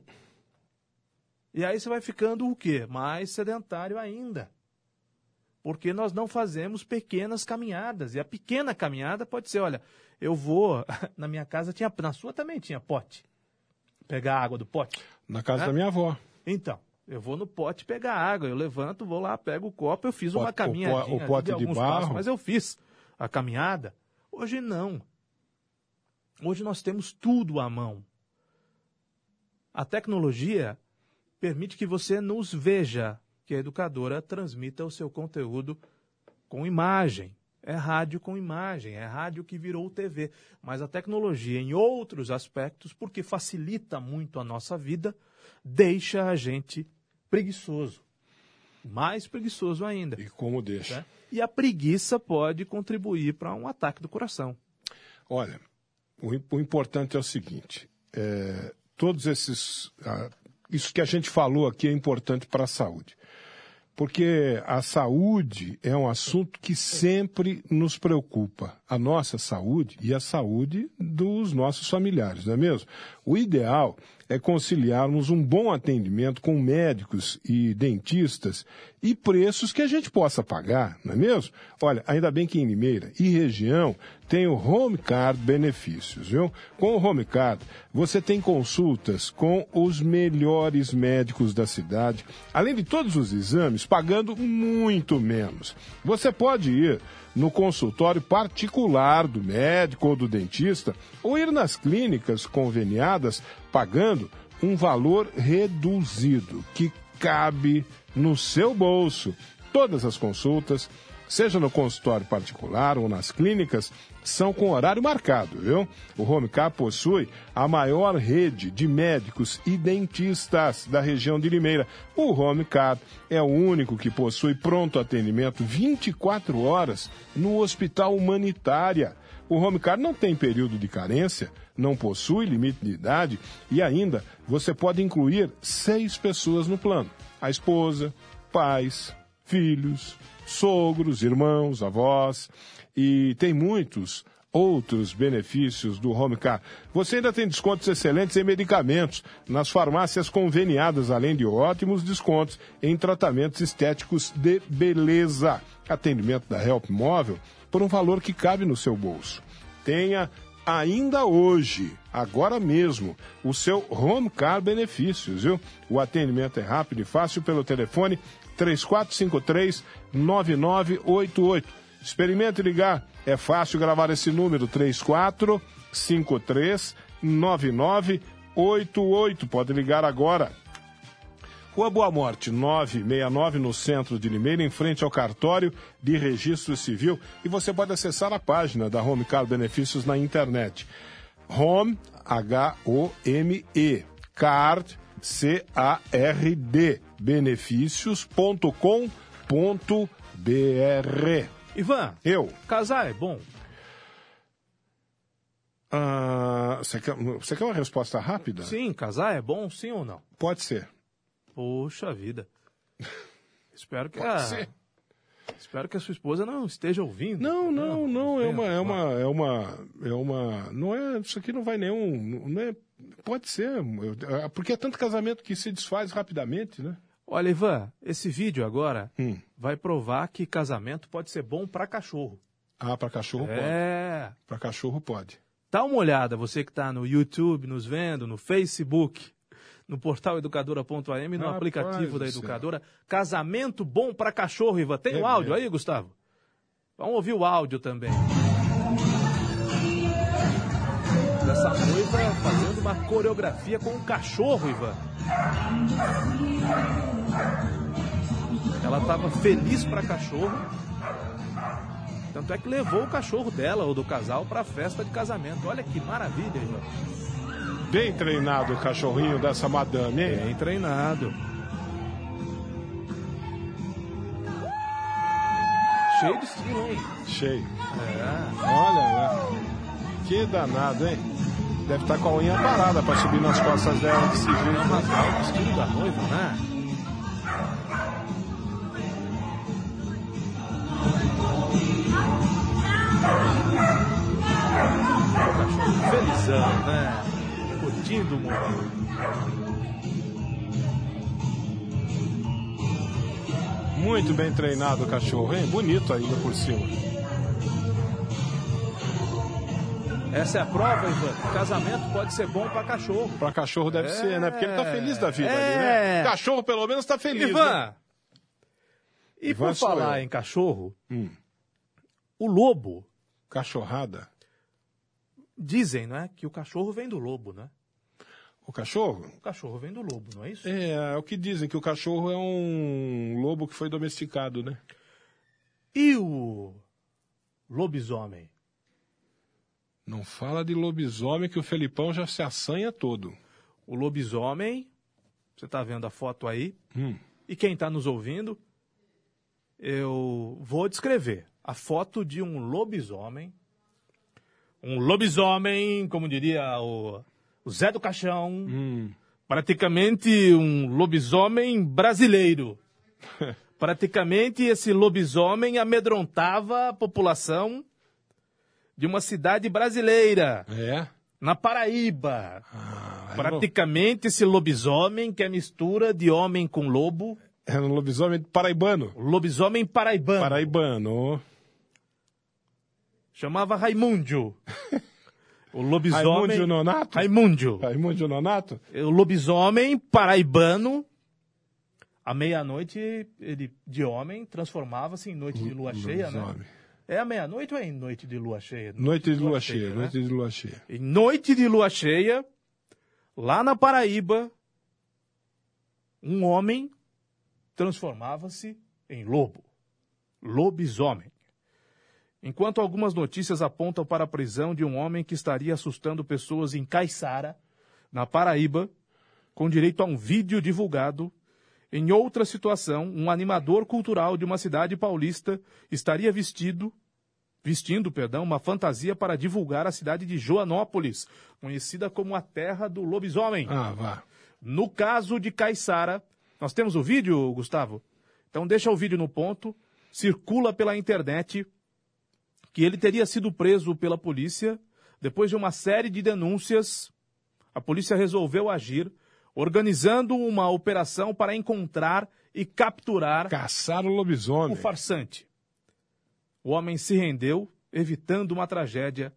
[SPEAKER 2] E aí você vai ficando o quê? Mais sedentário ainda. Porque nós não fazemos pequenas caminhadas. E a pequena caminhada pode ser, olha, eu vou, na minha casa tinha, na sua também tinha pote. Pegar a água do pote.
[SPEAKER 1] Na casa
[SPEAKER 2] É?
[SPEAKER 1] da minha avó.
[SPEAKER 2] Então, eu vou no pote pegar água, eu levanto, vou lá, pego o copo, eu fiz
[SPEAKER 1] Pote-
[SPEAKER 2] uma caminhadinha
[SPEAKER 1] o pote de
[SPEAKER 2] alguns
[SPEAKER 1] barro.
[SPEAKER 2] passos, mas eu fiz a caminhada. Hoje não. Hoje nós temos tudo à mão. A tecnologia permite que você nos veja, que a educadora transmita o seu conteúdo com imagem. É rádio com imagem, é rádio que virou TV. Mas a tecnologia, em outros aspectos, porque facilita muito a nossa vida, deixa a gente preguiçoso. Mais preguiçoso ainda.
[SPEAKER 1] E como deixa?
[SPEAKER 2] né? E a preguiça pode contribuir para um ataque do coração.
[SPEAKER 1] Olha, o, o importante é o seguinte: é, todos esses. ah, isso que a gente falou aqui é importante para a saúde. Porque a saúde é um assunto que sempre nos preocupa. A nossa saúde e a saúde dos nossos familiares, não é mesmo? O ideal é conciliarmos um bom atendimento com médicos e dentistas e preços que a gente possa pagar, não é mesmo? Olha, ainda bem que em Limeira e região tem o Home Card Benefícios, viu? Com o Home Card, você tem consultas com os melhores médicos da cidade, além de todos os exames, pagando muito menos. Você pode ir no consultório particular do médico ou do dentista, ou ir nas clínicas conveniadas pagando um valor reduzido que cabe no seu bolso. Todas as consultas, seja no consultório particular ou nas clínicas, são com horário marcado, viu? O Homecare possui a maior rede de médicos e dentistas da região de Limeira. O Homecare é o único que possui pronto atendimento 24 horas no Hospital Humanitária. O Homecare não tem período de carência, não possui limite de idade e ainda você pode incluir seis pessoas no plano: a esposa, pais, filhos, sogros, irmãos, avós e tem muitos outros benefícios do Homecare. Você ainda tem descontos excelentes em medicamentos nas farmácias conveniadas, além de ótimos descontos em tratamentos estéticos de beleza. Atendimento da Help Móvel por um valor que cabe no seu bolso. Tenha ainda hoje, agora mesmo, o seu Home Car Benefícios, viu? O atendimento é rápido e fácil pelo telefone 3453 9988. Experimente ligar, é fácil gravar esse número 3453 9988. Pode ligar agora. Rua Boa Morte, 969, no centro de Limeira, em frente ao cartório de registro civil. E você pode acessar a página da Home Car Benefícios na internet. Home, H-O-M-E, Card, C-A-R-D, benefícios.com.br.
[SPEAKER 2] Ivan,
[SPEAKER 1] Eu.
[SPEAKER 2] casar é bom?
[SPEAKER 1] ah, você, quer, você quer uma resposta rápida?
[SPEAKER 2] Sim, casar é bom, sim ou não?
[SPEAKER 1] Pode ser.
[SPEAKER 2] Poxa vida. Espero que
[SPEAKER 1] Pode
[SPEAKER 2] a...
[SPEAKER 1] ser.
[SPEAKER 2] Espero que a sua esposa não esteja ouvindo.
[SPEAKER 1] Não, não, não, é uma, é uma, é uma, é uma, não é, isso aqui não vai nenhum, não é, pode ser, eu- porque é tanto casamento que se desfaz rapidamente, né?
[SPEAKER 2] Olha, Ivan, esse vídeo agora
[SPEAKER 1] Hum.
[SPEAKER 2] vai provar que casamento pode ser bom para cachorro.
[SPEAKER 1] Ah, para cachorro pode,
[SPEAKER 2] É.
[SPEAKER 1] para cachorro pode.
[SPEAKER 2] Dá uma olhada, você que está no YouTube nos vendo, no Facebook, no portal educadora.am, no
[SPEAKER 1] Rapaz
[SPEAKER 2] aplicativo da
[SPEAKER 1] céu.
[SPEAKER 2] Educadora. Casamento bom para cachorro, Ivan. Tem
[SPEAKER 1] É
[SPEAKER 2] o áudio
[SPEAKER 1] mesmo.
[SPEAKER 2] aí, Gustavo? Vamos ouvir o áudio também. Dessa noiva fazendo uma coreografia com um cachorro, Ivan. Ela estava feliz para cachorro Tanto é que levou o cachorro dela ou do casal para a festa de casamento. Olha que maravilha, Ivan.
[SPEAKER 1] Bem treinado o cachorrinho dessa madame, hein?
[SPEAKER 2] Bem treinado. Cheio de estilo, hein?
[SPEAKER 1] Cheio.
[SPEAKER 2] É.
[SPEAKER 1] Olha. Que danado, hein? Deve estar com a unha parada para subir nas costas dela de se
[SPEAKER 2] É
[SPEAKER 1] ver.
[SPEAKER 2] uma o estilo da noiva, né? Felizão, né? Curtindo o momento.
[SPEAKER 1] Muito bem treinado o cachorro, hein? Bonito ainda por cima.
[SPEAKER 2] Essa é a prova, Ivan. Casamento pode ser bom pra cachorro.
[SPEAKER 1] Pra cachorro deve
[SPEAKER 2] É.
[SPEAKER 1] ser, né? Porque ele tá feliz da vida
[SPEAKER 2] É.
[SPEAKER 1] ali, né? Cachorro pelo menos tá feliz. né?
[SPEAKER 2] Ivan! E
[SPEAKER 1] Ivan
[SPEAKER 2] por falar
[SPEAKER 1] eu.
[SPEAKER 2] em cachorro,
[SPEAKER 1] Hum.
[SPEAKER 2] o lobo,
[SPEAKER 1] Cachorrada.
[SPEAKER 2] dizem, né, que o cachorro vem do lobo, né?
[SPEAKER 1] O cachorro?
[SPEAKER 2] O cachorro vem do lobo, não é isso?
[SPEAKER 1] É, é o que dizem, que o cachorro é um lobo que foi domesticado, né?
[SPEAKER 2] E o lobisomem?
[SPEAKER 1] Não fala de lobisomem que o Felipão já se assanha todo.
[SPEAKER 2] O lobisomem, você está vendo a foto aí,
[SPEAKER 1] Hum.
[SPEAKER 2] e quem está nos ouvindo, eu vou descrever a foto de um lobisomem. Um lobisomem, como diria o, o Zé do Caixão,
[SPEAKER 1] Hum.
[SPEAKER 2] praticamente um lobisomem brasileiro. praticamente esse lobisomem amedrontava a população de uma cidade brasileira,
[SPEAKER 1] É?
[SPEAKER 2] na Paraíba.
[SPEAKER 1] Ah,
[SPEAKER 2] Praticamente esse lobisomem que é mistura de homem com lobo,
[SPEAKER 1] Era um lobisomem paraibano.
[SPEAKER 2] lobisomem paraibano.
[SPEAKER 1] Paraibano.
[SPEAKER 2] Chamava Raimundio. O lobisomem.
[SPEAKER 1] Raimundio Nonato?
[SPEAKER 2] Raimundio.
[SPEAKER 1] Raimundo Nonato?
[SPEAKER 2] O lobisomem paraibano. À meia-noite, ele de homem transformava-se em noite de lua cheia, né? É à meia-noite ou é em noite de lua cheia?
[SPEAKER 1] Noite de lua cheia,
[SPEAKER 2] né?
[SPEAKER 1] noite de lua cheia.
[SPEAKER 2] Em noite de lua cheia, lá na Paraíba, um homem transformava-se em lobo. Lobisomem. Enquanto algumas notícias apontam para a prisão de um homem que estaria assustando pessoas em Caiçara, na Paraíba, com direito a um vídeo divulgado, em outra situação, um animador cultural de uma cidade paulista estaria vestido vestindo, perdão, uma fantasia para divulgar a cidade de Joanópolis, conhecida como a terra do lobisomem.
[SPEAKER 1] Ah, vá.
[SPEAKER 2] No caso de Caiçara, nós temos o vídeo, Gustavo? Então deixa o vídeo no ponto, circula pela internet que ele teria sido preso pela polícia depois de uma série de denúncias. A polícia resolveu agir, organizando uma operação para encontrar e capturar
[SPEAKER 1] Caçar o lobisomem.
[SPEAKER 2] o farsante. O homem se rendeu, evitando uma tragédia.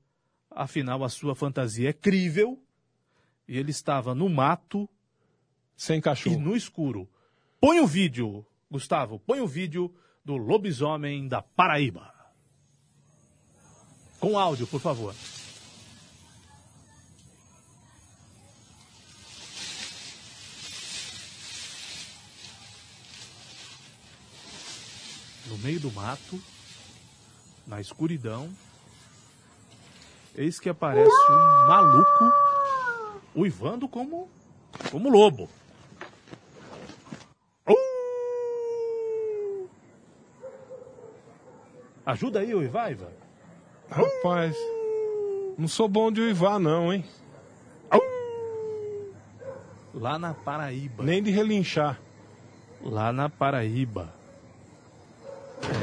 [SPEAKER 2] Afinal, a sua fantasia é crível. E ele estava no mato
[SPEAKER 1] Sem
[SPEAKER 2] e
[SPEAKER 1] cachorro.
[SPEAKER 2] no escuro. Põe o vídeo, Gustavo, põe o vídeo do lobisomem da Paraíba. Com áudio, por favor. No meio do mato, na escuridão, eis que aparece um maluco uivando como, como lobo. Uh! Ajuda aí, uivar, Ivan.
[SPEAKER 1] Rapaz, não sou bom de uivar, não, hein?
[SPEAKER 2] Lá na Paraíba.
[SPEAKER 1] Nem de relinchar.
[SPEAKER 2] Lá na Paraíba.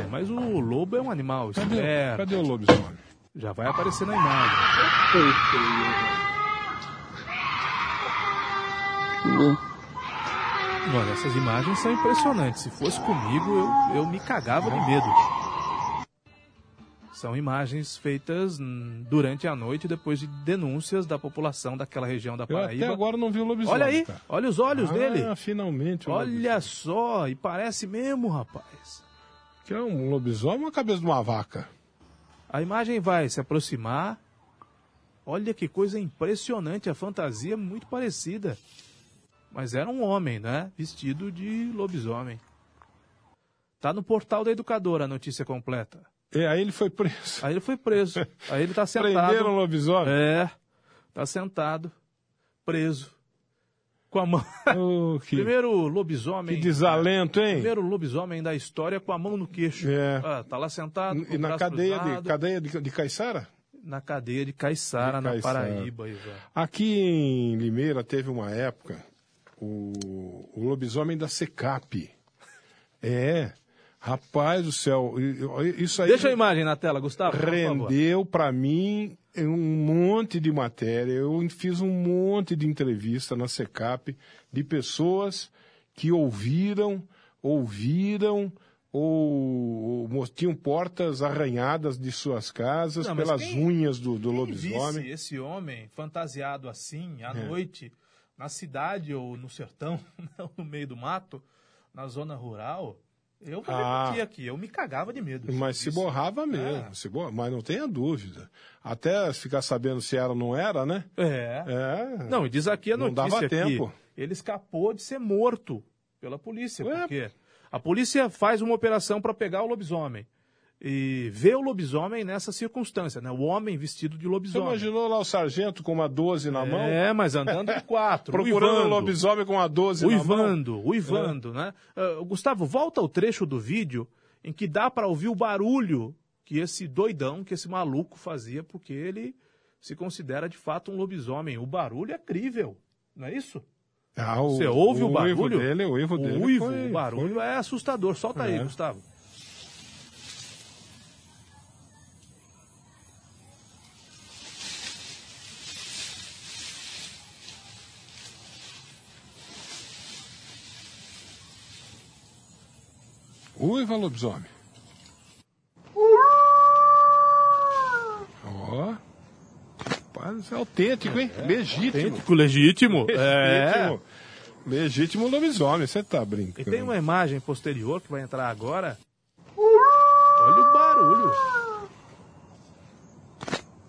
[SPEAKER 2] É, mas o lobo é um animal
[SPEAKER 1] Cadê,
[SPEAKER 2] esperto.
[SPEAKER 1] cadê o lobisomem?
[SPEAKER 2] Já vai aparecer na imagem. Olha, essas imagens são impressionantes. Se fosse comigo, eu, eu me cagava de medo. São imagens feitas durante a noite, depois de denúncias da população daquela região da
[SPEAKER 1] Eu até
[SPEAKER 2] Paraíba.
[SPEAKER 1] agora não vi o lobisomem.
[SPEAKER 2] Olha aí,
[SPEAKER 1] cara.
[SPEAKER 2] olha os olhos
[SPEAKER 1] ah,
[SPEAKER 2] dele.
[SPEAKER 1] finalmente. o lobisomem.
[SPEAKER 2] Olha só, e parece mesmo, rapaz.
[SPEAKER 1] Que é um lobisomem ou a cabeça de uma vaca?
[SPEAKER 2] A imagem vai se aproximar. Olha que coisa impressionante, a fantasia é muito parecida. Mas era um homem, né? Vestido de lobisomem. Tá no portal da educadora a notícia completa.
[SPEAKER 1] É, aí ele foi preso.
[SPEAKER 2] Aí ele foi preso. Aí ele tá sentado.
[SPEAKER 1] Prenderam o lobisomem.
[SPEAKER 2] É. Tá sentado, preso. Com a mão.
[SPEAKER 1] Oh, que,
[SPEAKER 2] Primeiro lobisomem.
[SPEAKER 1] que desalento, hein?
[SPEAKER 2] Primeiro lobisomem da história com a mão no queixo.
[SPEAKER 1] É.
[SPEAKER 2] Ah, tá lá sentado.
[SPEAKER 1] E na cadeia de, cadeia de, de Caiçara?
[SPEAKER 2] Na cadeia de Caiçara,
[SPEAKER 1] De
[SPEAKER 2] na
[SPEAKER 1] Caiçara.
[SPEAKER 2] Paraíba, Ivan.
[SPEAKER 1] Aqui em Limeira teve uma época, o, o lobisomem da Secap. É, rapaz do céu, isso aí
[SPEAKER 2] Deixa a imagem na tela, Gustavo.
[SPEAKER 1] rendeu para mim um monte de matéria. Eu fiz um monte de entrevista na Secap de pessoas que ouviram, ouviram ou, ou tinham portas arranhadas de suas casas
[SPEAKER 2] Não,
[SPEAKER 1] pelas
[SPEAKER 2] quem-
[SPEAKER 1] unhas do, do lobisomem.
[SPEAKER 2] visse esse homem fantasiado assim, à
[SPEAKER 1] É.
[SPEAKER 2] noite, na cidade ou no sertão, no meio do mato, na zona rural, eu vou
[SPEAKER 1] Ah.
[SPEAKER 2] repetir aqui, eu me cagava de medo.
[SPEAKER 1] Mas se borrava mesmo,
[SPEAKER 2] É.
[SPEAKER 1] se borra- mas não tenha dúvida. Até ficar sabendo se era ou não era, né?
[SPEAKER 2] É.
[SPEAKER 1] É.
[SPEAKER 2] Não, e diz aqui a
[SPEAKER 1] Não
[SPEAKER 2] notícia
[SPEAKER 1] dava tempo.
[SPEAKER 2] que ele escapou de ser morto pela polícia.
[SPEAKER 1] Ué.
[SPEAKER 2] Porque a polícia faz uma operação para pegar o lobisomem. E vê o lobisomem nessa circunstância, né? O homem vestido de
[SPEAKER 1] Você
[SPEAKER 2] lobisomem.
[SPEAKER 1] imaginou lá o sargento com uma 12 na mão?
[SPEAKER 2] É, mas andando de quatro.
[SPEAKER 1] Procurando o
[SPEAKER 2] uivando.
[SPEAKER 1] lobisomem com uma 12 na mão?
[SPEAKER 2] Uivando, uivando, né? Ah, Gustavo, volta ao trecho do vídeo em que dá para ouvir o barulho que esse doidão, que esse maluco fazia, porque ele se considera de fato um lobisomem. O barulho é crível, não é isso?
[SPEAKER 1] Ah, o,
[SPEAKER 2] Você ouve o, barulho?
[SPEAKER 1] uivo dele, o uivo dele.
[SPEAKER 2] O uivo,
[SPEAKER 1] foi-
[SPEAKER 2] o barulho é assustador. Solta aí,
[SPEAKER 1] É.
[SPEAKER 2] Gustavo.
[SPEAKER 1] Uiva lobisomem. Ó. Rapaz, é autêntico, hein? Legítimo.
[SPEAKER 2] Autêntico, legítimo. É.
[SPEAKER 1] Legítimo. Legítimo lobisomem, você tá
[SPEAKER 2] E
[SPEAKER 1] brincando.
[SPEAKER 2] tem uma imagem posterior que vai entrar agora. Olha o barulho.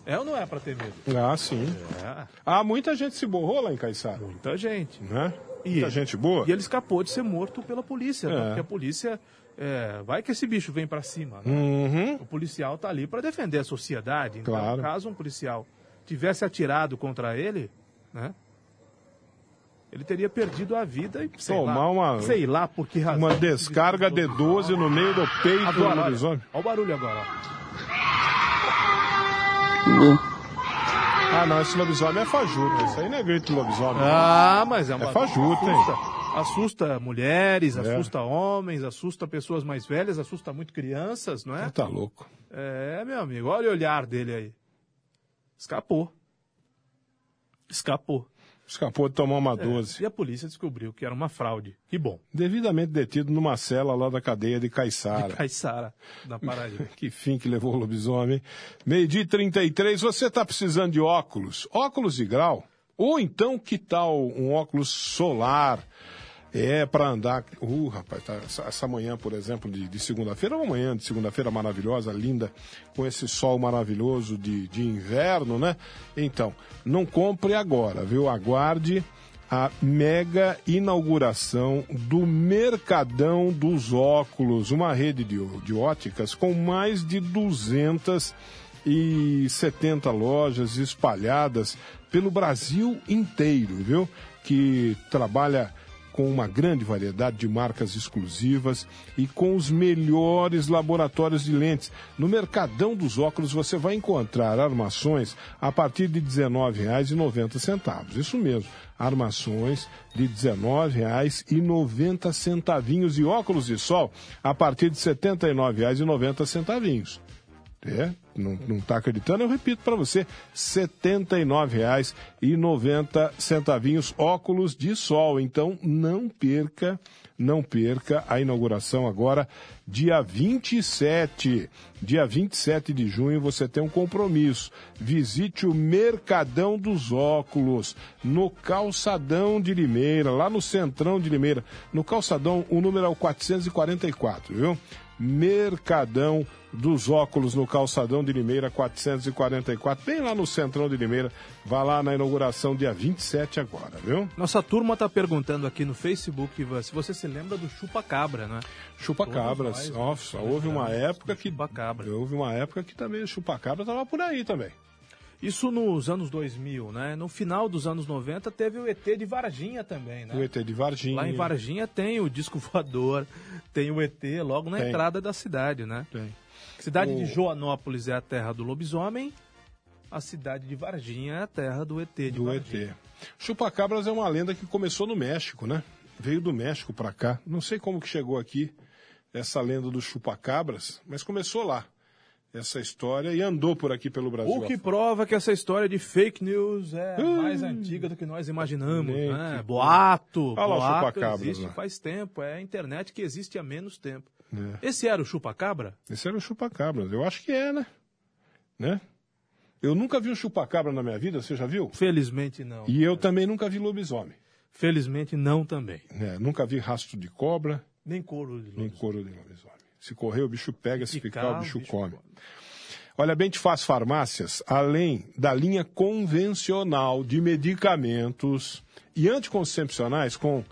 [SPEAKER 2] É ou não é pra ter medo?
[SPEAKER 1] Ah, sim.
[SPEAKER 2] É,
[SPEAKER 1] Ah, muita gente se borrou lá em Caiçara,
[SPEAKER 2] muita gente.
[SPEAKER 1] né?
[SPEAKER 2] E-
[SPEAKER 1] Muita gente boa.
[SPEAKER 2] E ele escapou de ser morto pela polícia, né?
[SPEAKER 1] É.
[SPEAKER 2] porque a polícia. é, vai que esse bicho vem pra cima. né?
[SPEAKER 1] Uhum.
[SPEAKER 2] O policial tá ali pra defender a sociedade. Então,
[SPEAKER 1] Claro.
[SPEAKER 2] caso um policial tivesse atirado contra ele, né? Ele teria perdido a vida e sei
[SPEAKER 1] Tomar
[SPEAKER 2] lá,
[SPEAKER 1] uma-
[SPEAKER 2] sei lá por que razão.
[SPEAKER 1] Uma descarga de 12 no meio do peito
[SPEAKER 2] Agora,
[SPEAKER 1] do
[SPEAKER 2] olha,
[SPEAKER 1] lobisomem.
[SPEAKER 2] olha o barulho agora.
[SPEAKER 1] Ah, não, esse lobisomem é fajuto. Isso aí não é grito de lobisomem.
[SPEAKER 2] Ah, mas é uma
[SPEAKER 1] É fajuto, hein?
[SPEAKER 2] assusta, mulheres,
[SPEAKER 1] É.
[SPEAKER 2] assusta homens, assusta pessoas mais velhas, assusta muito crianças, não é?
[SPEAKER 1] Tá louco.
[SPEAKER 2] É, meu amigo, olha o olhar dele aí. Escapou. Escapou.
[SPEAKER 1] Escapou de tomar uma 12.
[SPEAKER 2] E a polícia descobriu que era uma fraude. Que bom.
[SPEAKER 1] Devidamente detido numa cela lá da cadeia de Caiçara.
[SPEAKER 2] Caiçara, da Paraíba.
[SPEAKER 1] Que fim que levou o lobisomem. Meio-dia e 33, você está precisando de óculos. Óculos de grau. Ou então, que tal um óculos solar? É para andar. Uh, rapaz, tá, essa, manhã, por exemplo, de, de segunda-feira, uma manhã de segunda-feira maravilhosa, linda, com esse sol maravilhoso de, de inverno, né? Então, não compre agora, viu? Aguarde a mega inauguração do Mercadão dos Óculos, uma rede de, de óticas com mais de 270 lojas espalhadas pelo Brasil inteiro, viu? Que trabalha com uma grande variedade de marcas exclusivas e com os melhores laboratórios de lentes. No Mercadão dos Óculos você vai encontrar armações a partir de R$ 19,90. Isso mesmo, armações de R$ 19,90 e óculos de sol a partir de R$ 79,90. É, não, não tá acreditando? Eu repito para você, R$ 79,90 óculos de sol. Então não perca, não perca a inauguração agora, dia 27. Dia 27 de junho você tem um compromisso. Visite o Mercadão dos Óculos, no Calçadão de Limeira, lá no Centrão de Limeira. No Calçadão, o número é o 444, viu? Mercadão dos Óculos no Calçadão de Limeira 444, bem lá no centrão de Limeira. Vá lá na inauguração dia 27 agora, viu?
[SPEAKER 2] Nossa turma está perguntando aqui no Facebook, Ivan, se você se lembra do chupa-cabra, né?
[SPEAKER 1] Chupa-cabras. Nossa,
[SPEAKER 2] né?
[SPEAKER 1] houve uma época que houve uma época que também o chupa-cabra estava por aí também.
[SPEAKER 2] Isso nos anos 2000, né? No final dos anos 90 teve o ET de Varginha também, né?
[SPEAKER 1] O ET de Varginha.
[SPEAKER 2] Lá em Varginha tem o disco voador, tem o ET logo na
[SPEAKER 1] Tem.
[SPEAKER 2] entrada da cidade, né?
[SPEAKER 1] Tem.
[SPEAKER 2] Cidade
[SPEAKER 1] O-
[SPEAKER 2] de Joanópolis é a terra do lobisomem, a cidade de Varginha é a terra do ET de
[SPEAKER 1] do
[SPEAKER 2] Varginha.
[SPEAKER 1] ET. Chupacabras é uma lenda que começou no México, né? Veio do México para cá. Não sei como que chegou aqui essa lenda dos chupacabras, mas começou lá essa história e andou por aqui pelo Brasil.
[SPEAKER 2] O que prova que essa história de fake news é
[SPEAKER 1] Hum.
[SPEAKER 2] mais antiga do que nós imaginamos,
[SPEAKER 1] Nem
[SPEAKER 2] né?
[SPEAKER 1] que-
[SPEAKER 2] Boato,
[SPEAKER 1] Olha lá o
[SPEAKER 2] boato
[SPEAKER 1] chupacabras
[SPEAKER 2] existe
[SPEAKER 1] lá.
[SPEAKER 2] faz tempo, é a internet que existe há menos tempo.
[SPEAKER 1] É.
[SPEAKER 2] Esse era o chupacabra?
[SPEAKER 1] Esse era o chupacabras. Eu acho que é, né? Né? Eu nunca vi um chupacabra na minha vida, você já viu?
[SPEAKER 2] Felizmente não.
[SPEAKER 1] E eu também nunca vi lobisomem.
[SPEAKER 2] Felizmente não também.
[SPEAKER 1] né? Nunca vi rastro de cobra,
[SPEAKER 2] Nem couro de
[SPEAKER 1] nem
[SPEAKER 2] lobisomem.
[SPEAKER 1] couro de lobisomem. Se correr, o bicho pega, se
[SPEAKER 2] Picar,
[SPEAKER 1] ficar, o bicho
[SPEAKER 2] bicho
[SPEAKER 1] come. Olha, bem te faz farmácias, além da linha convencional de medicamentos e anticoncepcionais com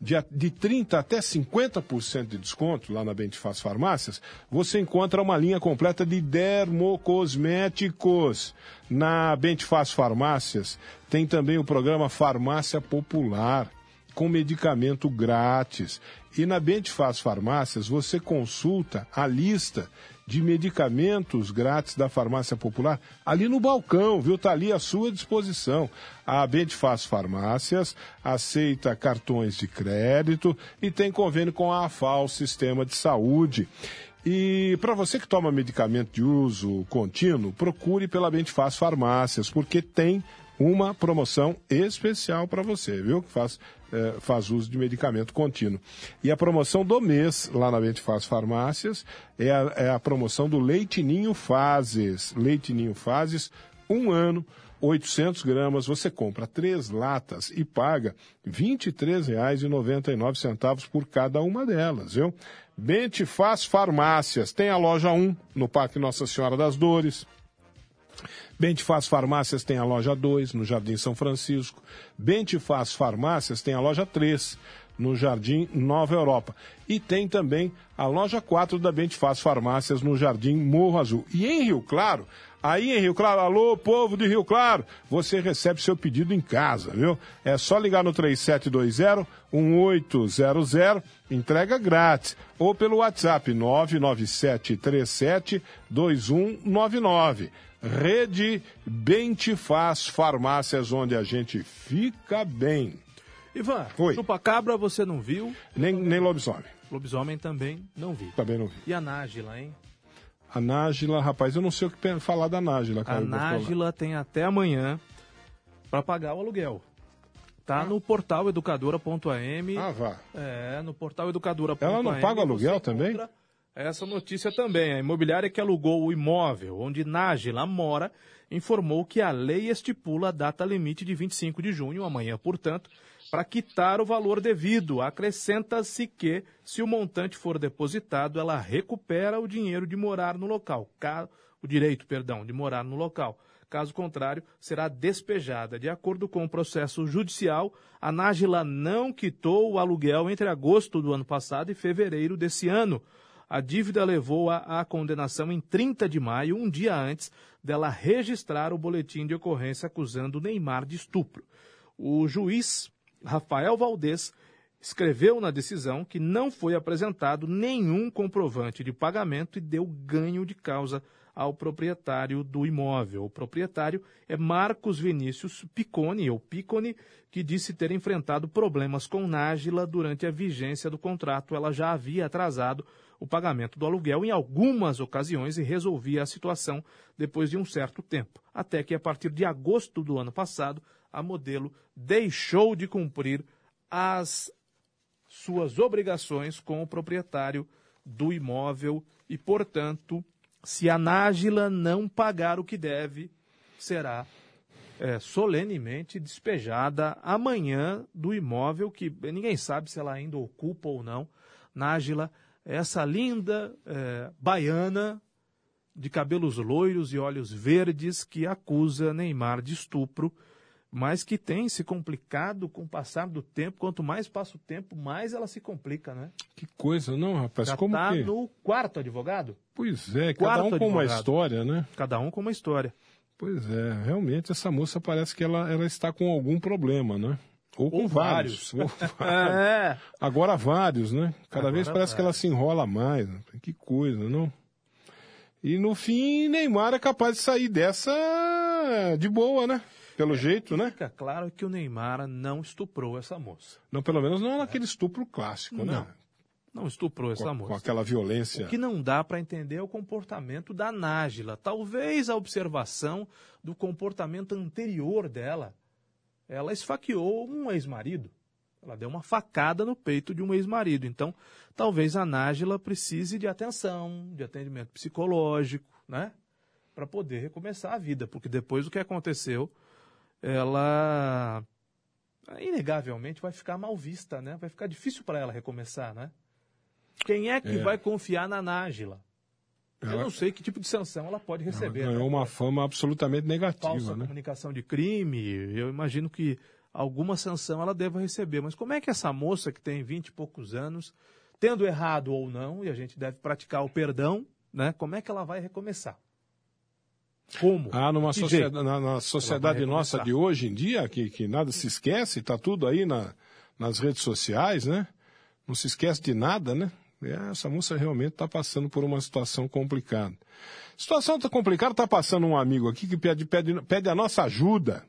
[SPEAKER 1] de, a- de 30% até 50% de desconto lá na Bentifaz Farmácias, você encontra uma linha completa de dermocosméticos. Na Bentifaz Farmácias tem também o programa Farmácia Popular com medicamento grátis. E na Bentifaz Farmácias você consulta a lista de medicamentos grátis da Farmácia Popular ali no balcão, viu? Está ali à sua disposição. A Bentifaz Farmácias aceita cartões de crédito e tem convênio com a AFAL, Sistema de Saúde. E para você que toma medicamento de uso contínuo, procure pela Bentifaz Farmácias, porque tem uma promoção especial para você, viu? Que faz, eh, faz uso de medicamento contínuo. E a promoção do mês, lá na Bentifaz Farmácias, é a, é a promoção do Leite Ninho Fases. Leite Ninho Fases, um ano, 800 gramas, você compra três latas e paga R$ 23,99 por cada uma delas, viu? Bentifaz Farmácias, tem a loja 1 no Parque Nossa Senhora das Dores, Bentifaz Farmácias tem a loja 2, no Jardim São Francisco. Bentifaz Farmácias tem a loja 3, no Jardim Nova Europa. E tem também a loja 4 da Bentifaz Farmácias, no Jardim Morro Azul. E em Rio Claro, aí em Rio Claro, alô, povo de Rio Claro, você recebe seu pedido em casa, viu? É só ligar no 3720-1800, entrega grátis. Ou pelo WhatsApp 997372199. Rede Bentifaz Farmácias, onde a gente fica bem.
[SPEAKER 2] Ivan,
[SPEAKER 1] Oi.
[SPEAKER 2] chupacabra você não viu,
[SPEAKER 1] Nem, nem lobisomem.
[SPEAKER 2] lobisomem também não vi.
[SPEAKER 1] Também não vi.
[SPEAKER 2] E a Nájila, hein?
[SPEAKER 1] A Nájila, rapaz, eu não sei o que falar da Nájila,
[SPEAKER 2] A
[SPEAKER 1] cara. falar.
[SPEAKER 2] Nájila tem até amanhã para pagar o aluguel. Tá no portal educadora.am.
[SPEAKER 1] Ah, vá.
[SPEAKER 2] É, no portal educadora.am.
[SPEAKER 1] Ela não paga aluguel também?
[SPEAKER 2] Essa notícia também. A imobiliária que alugou o imóvel onde Nájila mora informou que a lei estipula a data limite de 25 de junho, amanhã, portanto, para quitar o valor devido. Acrescenta-se que, se o montante for depositado, ela recupera o dinheiro de morar no local. Ca- O direito, perdão, de morar no local. Caso contrário, será despejada. De acordo com o processo judicial, a Nájila não quitou o aluguel entre agosto do ano passado e fevereiro desse ano. A dívida levou-a à condenação em 30 de maio, um dia antes dela registrar o boletim de ocorrência acusando Neymar de estupro. O juiz Rafael Valdez escreveu na decisão que não foi apresentado nenhum comprovante de pagamento e deu ganho de causa ao proprietário do imóvel. O proprietário é Marcos Vinícius Picone, ou Picone, que disse ter enfrentado problemas com Nájila durante a vigência do contrato. Ela já havia atrasado o pagamento do aluguel em algumas ocasiões e resolvia a situação depois de um certo tempo. Até que, a partir de agosto do ano passado, a modelo deixou de cumprir as suas obrigações com o proprietário do imóvel e, portanto, se a Nájila não pagar o que deve, será é, solenemente despejada amanhã do imóvel que ninguém sabe se ela ainda ocupa ou não. Nájila, essa linda é, baiana de cabelos loiros e olhos verdes que acusa Neymar de estupro, mas que tem se complicado com o passar do tempo. Quanto mais passa o tempo, mais ela se complica, né?
[SPEAKER 1] Que coisa, não, rapaz?
[SPEAKER 2] Já
[SPEAKER 1] Como
[SPEAKER 2] tá
[SPEAKER 1] que...
[SPEAKER 2] no quarto advogado.
[SPEAKER 1] Pois é, cada
[SPEAKER 2] Quarto
[SPEAKER 1] um com uma
[SPEAKER 2] advogado.
[SPEAKER 1] história, né?
[SPEAKER 2] Cada um com uma história.
[SPEAKER 1] Pois é, realmente essa moça parece que ela, ela está com algum problema, né? Ou com
[SPEAKER 2] Ou
[SPEAKER 1] vários. Ou vários.
[SPEAKER 2] É.
[SPEAKER 1] Agora vários, né? Cada
[SPEAKER 2] Agora
[SPEAKER 1] vez parece que ela
[SPEAKER 2] vários.
[SPEAKER 1] se enrola mais. né? Que coisa, não? E no fim, Neymar é capaz de sair dessa de boa, né? Pelo jeito, né?
[SPEAKER 2] Fica claro que o Neymar não estuprou essa moça.
[SPEAKER 1] Não, pelo menos não naquele estupro clássico, né?
[SPEAKER 2] Não, Não estuprou essa
[SPEAKER 1] Com,
[SPEAKER 2] moça.
[SPEAKER 1] com aquela violência.
[SPEAKER 2] O que não dá para entender é o comportamento da Nájila. Talvez a observação do comportamento anterior dela. Ela esfaqueou um ex-marido. Ela deu uma facada no peito de um ex-marido. Então, talvez a Nájila precise de atenção, de atendimento psicológico, né? Para poder recomeçar a vida. Porque depois do que aconteceu, ela inegavelmente vai ficar mal vista, né? Vai ficar difícil para ela recomeçar, né? Quem é que
[SPEAKER 1] É.
[SPEAKER 2] vai confiar na Nájila? Eu
[SPEAKER 1] Ela-
[SPEAKER 2] não sei que tipo de sanção ela pode
[SPEAKER 1] Ela
[SPEAKER 2] receber.
[SPEAKER 1] ganhou
[SPEAKER 2] né?
[SPEAKER 1] uma fama absolutamente negativa,
[SPEAKER 2] falsa
[SPEAKER 1] né?
[SPEAKER 2] comunicação de crime. Eu imagino que alguma sanção ela deva receber. Mas como é que essa moça que tem 20 e poucos anos, tendo errado ou não, e a gente deve praticar o perdão, né? Como é que ela vai recomeçar? Como?
[SPEAKER 1] Ah, numa sociedade, na, na sociedade nossa de hoje em dia, que, que nada se esquece, está tudo aí na- nas redes sociais, né? Não se esquece de nada, né? É, essa moça realmente está passando por uma situação complicada. Situação está complicada, está passando um amigo aqui que pede, pede, pede a nossa ajuda.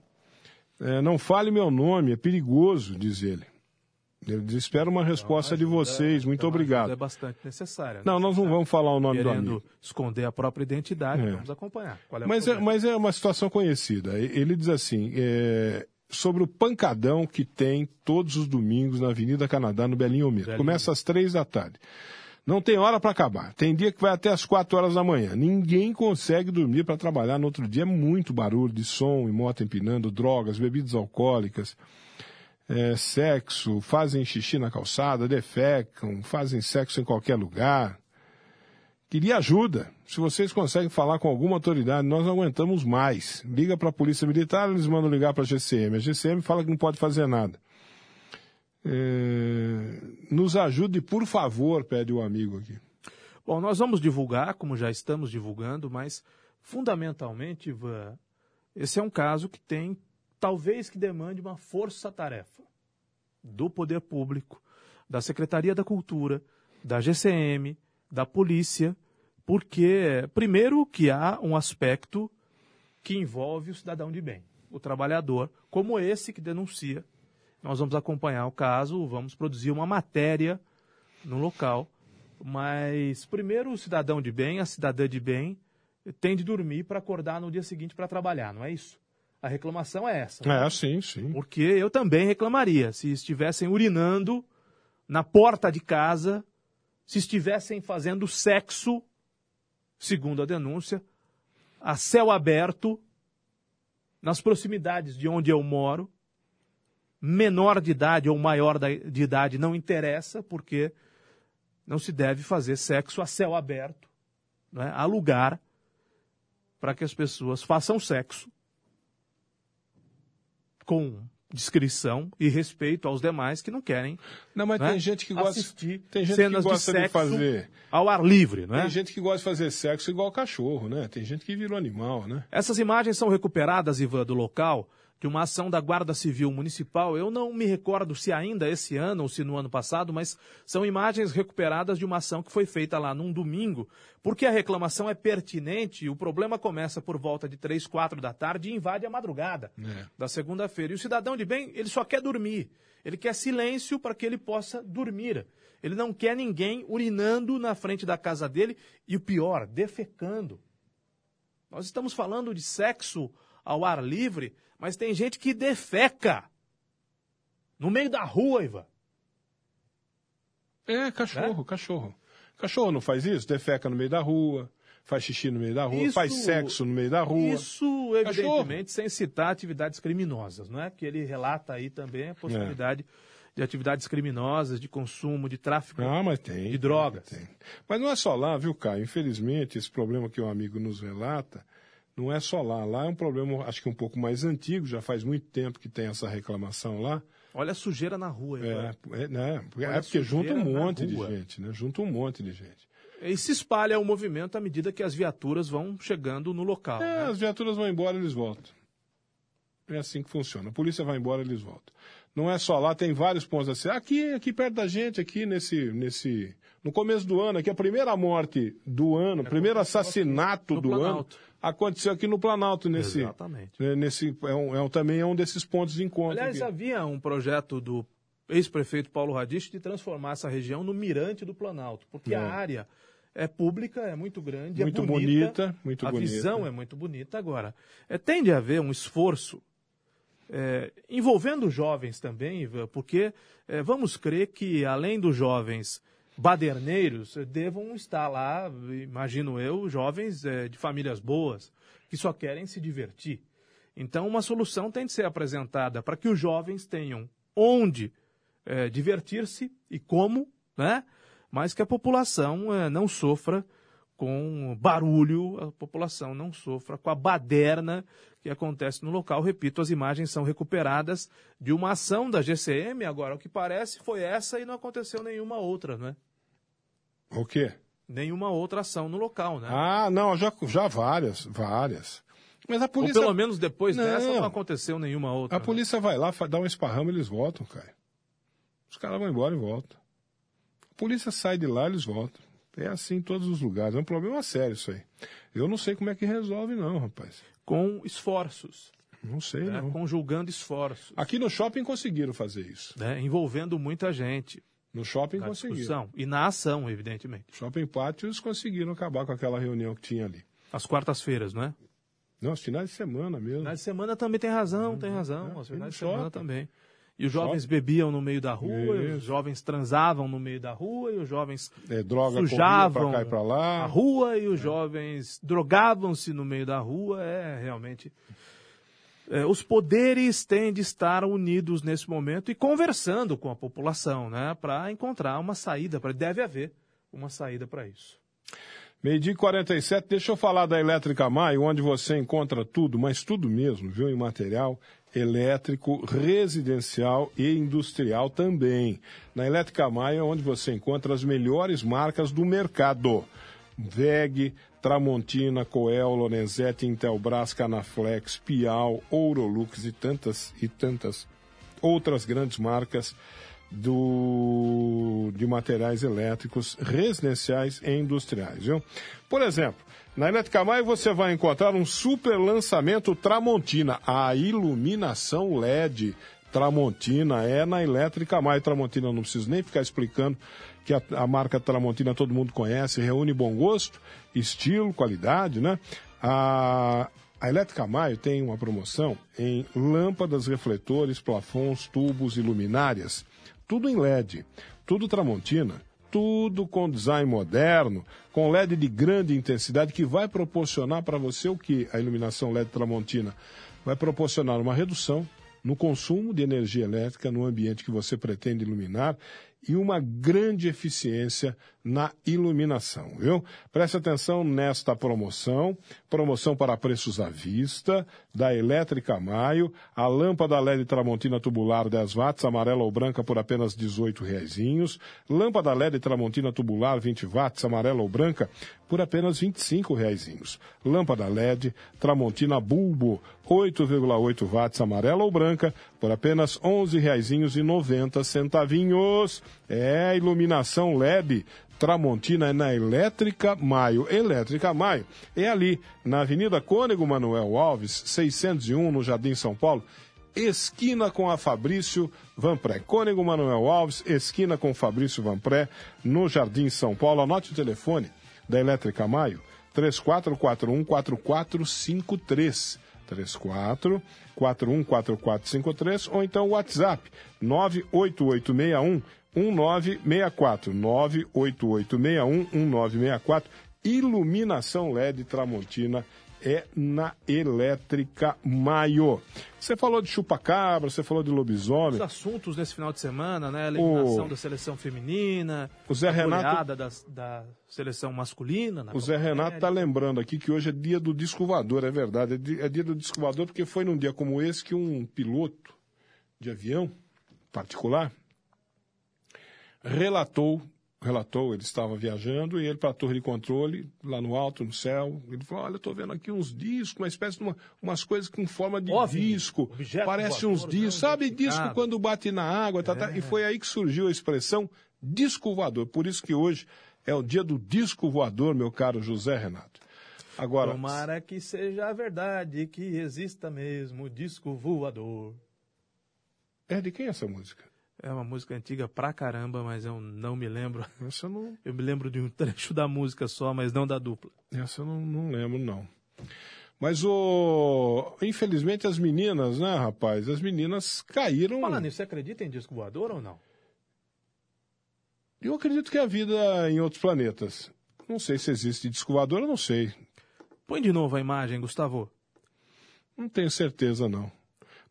[SPEAKER 1] É, não fale meu nome, é perigoso, diz ele. Eu espero uma resposta de vocês. Muito
[SPEAKER 2] Então, ajuda
[SPEAKER 1] obrigado.
[SPEAKER 2] É bastante necessária. né?
[SPEAKER 1] Não, nós não vamos falar o nome do amigo.
[SPEAKER 2] esconder a própria identidade,
[SPEAKER 1] É.
[SPEAKER 2] vamos acompanhar. É o
[SPEAKER 1] Mas é, mas é uma situação conhecida. Ele diz assim: é, sobre o pancadão que tem todos os domingos na Avenida Canadá, no Belinho Almeida. Começa às três da tarde. Não tem hora para acabar. Tem dia que vai até às quatro horas da manhã. Ninguém consegue dormir para trabalhar no outro dia. É muito barulho de som e moto empinando, drogas, bebidas alcoólicas, é, sexo, fazem xixi na calçada, defecam, fazem sexo em qualquer lugar. Queria ajuda. Se vocês conseguem falar com alguma autoridade, nós não aguentamos mais. Liga para a Polícia Militar, eles mandam ligar para a GCM. A GCM fala que não pode fazer nada. É, Nos ajude, por favor, pede o amigo aqui.
[SPEAKER 2] Bom, nós vamos divulgar, como já estamos divulgando, mas fundamentalmente, Ivan, esse é um caso que tem, talvez que demande uma força-tarefa do poder público, da Secretaria da Cultura, da GCM, da polícia, porque, primeiro, que há um aspecto que envolve o cidadão de bem, o trabalhador, como esse que denuncia. Nós vamos acompanhar o caso, vamos produzir uma matéria no local, mas primeiro o cidadão de bem, a cidadã de bem, tem de dormir para acordar no dia seguinte para trabalhar, não é isso? A reclamação é essa. né?
[SPEAKER 1] É, sim, sim.
[SPEAKER 2] Porque eu também reclamaria se estivessem urinando na porta de casa, se estivessem fazendo sexo, segundo a denúncia, a céu aberto, nas proximidades de onde eu moro, menor de idade ou maior de idade não interessa, porque não se deve fazer sexo a céu aberto, né? há lugar para que as pessoas façam sexo com discrição e respeito aos demais que não querem
[SPEAKER 1] Não, mas
[SPEAKER 2] né,
[SPEAKER 1] tem gente que gosta,
[SPEAKER 2] assistir
[SPEAKER 1] tem gente
[SPEAKER 2] cenas
[SPEAKER 1] que gosta
[SPEAKER 2] de
[SPEAKER 1] de, fazer.
[SPEAKER 2] ao ar livre, né?
[SPEAKER 1] Tem gente que gosta de fazer sexo igual cachorro, né? Tem gente que virou animal, né?
[SPEAKER 2] Essas imagens são recuperadas, Ivan, do local, de uma ação da Guarda Civil Municipal. Eu não me recordo se ainda esse ano ou se no ano passado, mas são imagens recuperadas de uma ação que foi feita lá num domingo, porque a reclamação é pertinente e o problema começa por volta de três, quatro da tarde e invade a madrugada
[SPEAKER 1] É.
[SPEAKER 2] da segunda-feira. E o cidadão de bem, ele só quer dormir. Ele quer silêncio para que ele possa dormir. Ele não quer ninguém urinando na frente da casa dele e o pior, defecando. Nós estamos falando de sexo ao ar livre, mas tem gente que defeca no meio da rua, Ivan.
[SPEAKER 1] É, cachorro, cachorro. Cachorro não faz isso? Defeca no meio da rua, faz xixi no meio da rua,
[SPEAKER 2] Isso-
[SPEAKER 1] faz sexo no meio da rua.
[SPEAKER 2] Isso, evidentemente, sem citar atividades criminosas, não é? Que ele relata aí também a possibilidade de atividades criminosas, de consumo, de tráfico
[SPEAKER 1] Ah, mas tem.
[SPEAKER 2] de drogas.
[SPEAKER 1] Tem. Mas não é só lá, viu, Caio? Infelizmente, esse problema que o amigo nos relata, não é só lá. Lá é um problema, acho que um pouco mais antigo, já faz muito tempo que tem essa reclamação lá.
[SPEAKER 2] Olha a sujeira na rua.
[SPEAKER 1] É, é, né? É porque junta um monte de gente, né? Junta um monte de gente.
[SPEAKER 2] E se espalha o movimento à medida que as viaturas vão chegando no local.
[SPEAKER 1] É,
[SPEAKER 2] né?
[SPEAKER 1] as viaturas vão embora, eles voltam. É assim que funciona. A polícia vai embora, eles voltam. Não é só lá, tem vários pontos assim. Aqui, aqui perto da gente, aqui nesse, nesse, no começo do ano, aqui a primeira morte do ano, o primeiro assassinato do ano aconteceu aqui no Planalto nesse,
[SPEAKER 2] Exatamente.
[SPEAKER 1] né, nesse é um, é um- também é um desses pontos de encontro.
[SPEAKER 2] Aliás,
[SPEAKER 1] aqui.
[SPEAKER 2] havia um projeto do ex-prefeito Paulo Radich de transformar essa região no mirante do Planalto, porque a
[SPEAKER 1] É.
[SPEAKER 2] área é pública, é muito grande,
[SPEAKER 1] Muito
[SPEAKER 2] é bonita,
[SPEAKER 1] bonita, muito
[SPEAKER 2] a
[SPEAKER 1] bonita.
[SPEAKER 2] visão é muito bonita. Agora, é, tem de haver um esforço é, envolvendo jovens também, porque é, vamos crer que, além dos jovens baderneiros, eh, devam estar lá, imagino eu, jovens é, de famílias boas, que só querem se divertir. Então, uma solução tem de ser apresentada para que os jovens tenham onde eh, divertir-se e como, né? mas que a população eh, não sofra com barulho, a população não sofra com a baderna que acontece no local. Repito, as imagens são recuperadas de uma ação da GCM, agora, o que parece foi essa e não aconteceu nenhuma outra, né?
[SPEAKER 1] O quê?
[SPEAKER 2] Nenhuma outra ação no local, né?
[SPEAKER 1] Ah, não, já, já várias, várias. Mas a
[SPEAKER 2] Ou
[SPEAKER 1] polícia.
[SPEAKER 2] pelo menos depois
[SPEAKER 1] Não.
[SPEAKER 2] dessa não aconteceu nenhuma outra.
[SPEAKER 1] A
[SPEAKER 2] né?
[SPEAKER 1] polícia vai lá, dá um esparramo, eles voltam, cara. Os caras vão embora e voltam. A polícia sai de lá, eles voltam. É assim em todos os lugares. É um problema sério isso aí. Eu não sei como é que resolve, não, rapaz.
[SPEAKER 2] Com esforços,
[SPEAKER 1] Não sei,
[SPEAKER 2] né?
[SPEAKER 1] não.
[SPEAKER 2] conjugando esforços,
[SPEAKER 1] Aqui no shopping conseguiram fazer isso.
[SPEAKER 2] né? envolvendo muita gente
[SPEAKER 1] No shopping
[SPEAKER 2] na
[SPEAKER 1] conseguiram.
[SPEAKER 2] discussão e na ação, evidentemente.
[SPEAKER 1] Shopping Pátios conseguiram acabar com aquela reunião que tinha ali.
[SPEAKER 2] Às quartas-feiras, não é?
[SPEAKER 1] Não, os finais de semana mesmo.
[SPEAKER 2] Finais de semana também tem razão, tem razão.
[SPEAKER 1] é,
[SPEAKER 2] Os finais de semana
[SPEAKER 1] shopping.
[SPEAKER 2] também. E os jovens bebiam no meio da rua, os jovens transavam no meio da rua, e os jovens
[SPEAKER 1] É, droga
[SPEAKER 2] sujavam
[SPEAKER 1] pra cá e pra lá.
[SPEAKER 2] a rua, e os jovens drogavam-se no meio da rua. É, realmente. É, os poderes têm de estar unidos nesse momento e conversando com a população, né? Para encontrar uma saída, pra, deve haver uma saída para isso.
[SPEAKER 1] Meio-dia e 47, deixa eu falar da Elétrica Maio, onde você encontra tudo, mas tudo mesmo, viu? Em material elétrico, residencial e industrial também. Na Elétrica Maio é onde você encontra as melhores marcas do mercado. VEG, Tramontina, Coel, Lorenzetti, Intelbras, Canaflex, Pial, Ourolux e tantas e tantas outras grandes marcas do, de materiais elétricos residenciais e industriais. Viu? Por exemplo, na Elétrica Maio você vai encontrar um super lançamento Tramontina, a iluminação LED Tramontina é na Elétrica Maio. Tramontina eu não preciso nem ficar explicando que a, a marca Tramontina todo mundo conhece, reúne bom gosto, estilo, qualidade, né? A, a Elétrica Maio tem uma promoção em lâmpadas, refletores, plafons, tubos e luminárias. Tudo em LED, tudo Tramontina, tudo com design moderno, com LED de grande intensidade que vai proporcionar para você o que a iluminação LED Tramontina vai proporcionar uma redução no consumo de energia elétrica no ambiente que você pretende iluminar e uma grande eficiência na iluminação, viu? Preste atenção nesta promoção, promoção para preços à vista, da Elétrica Maio, a lâmpada LED Tramontina tubular 10 watts, amarela ou branca por apenas R$ 18 reaisinhos, lâmpada LED Tramontina tubular 20 watts, amarela ou branca por apenas R$ 25 reaisinhos, lâmpada LED Tramontina Bulbo 8,8 watts, amarela ou branca por apenas R$ 11 reaisinhos e 90 centavinhos. É iluminação LED Tramontina é na Elétrica Maio. Elétrica Maio é ali, na Avenida Cônego Manuel Alves, 601, no Jardim São Paulo, esquina com a Fabrício Vanpré. Cônego Manuel Alves, esquina com Fabrício Vanpré, no Jardim São Paulo. Anote o telefone da Elétrica Maio, 3441-4453. 34 414453 ou então o WhatsApp 98861 1964 98861 1964 Iluminação LED Tramontina é na Elétrica Maio. Você falou de chupacabra, você falou de lobisomem.
[SPEAKER 2] Os assuntos nesse final de semana, né? A eliminação
[SPEAKER 1] O-
[SPEAKER 2] da seleção feminina,
[SPEAKER 1] O Zé
[SPEAKER 2] a
[SPEAKER 1] Renato-
[SPEAKER 2] da, da seleção masculina. na
[SPEAKER 1] O Zé Renato está lembrando aqui que hoje é dia do disco voador, é verdade. É di- É dia do disco voador porque foi num dia como esse que um piloto de avião particular relatou, relatou, ele estava viajando e ele para a torre de controle, lá no alto, no céu, ele falou, olha, eu estou vendo aqui uns discos, uma espécie de uma, umas coisas com forma de
[SPEAKER 2] OVNI,
[SPEAKER 1] disco, parece uns
[SPEAKER 2] não
[SPEAKER 1] discos, sabe disco quando bate na água, tá, tá, e foi aí que surgiu a expressão disco voador, por isso que hoje é o dia do disco voador, meu caro José Renato. Agora,
[SPEAKER 2] Tomara que seja verdade, que exista mesmo o disco voador.
[SPEAKER 1] é de quem essa música?
[SPEAKER 2] É uma música antiga pra caramba, mas eu não me lembro.
[SPEAKER 1] Essa eu não,
[SPEAKER 2] Eu me lembro de um trecho da música só, mas não da dupla.
[SPEAKER 1] essa eu não, não lembro, não. Mas o. Infelizmente as meninas, né, rapaz? As meninas caíram.
[SPEAKER 2] Falando nisso, você acredita em disco voador ou não?
[SPEAKER 1] Eu acredito que a vida em outros planetas. Não sei se existe disco voador, eu não sei.
[SPEAKER 2] Põe de novo a imagem, Gustavo.
[SPEAKER 1] Não tenho certeza, não.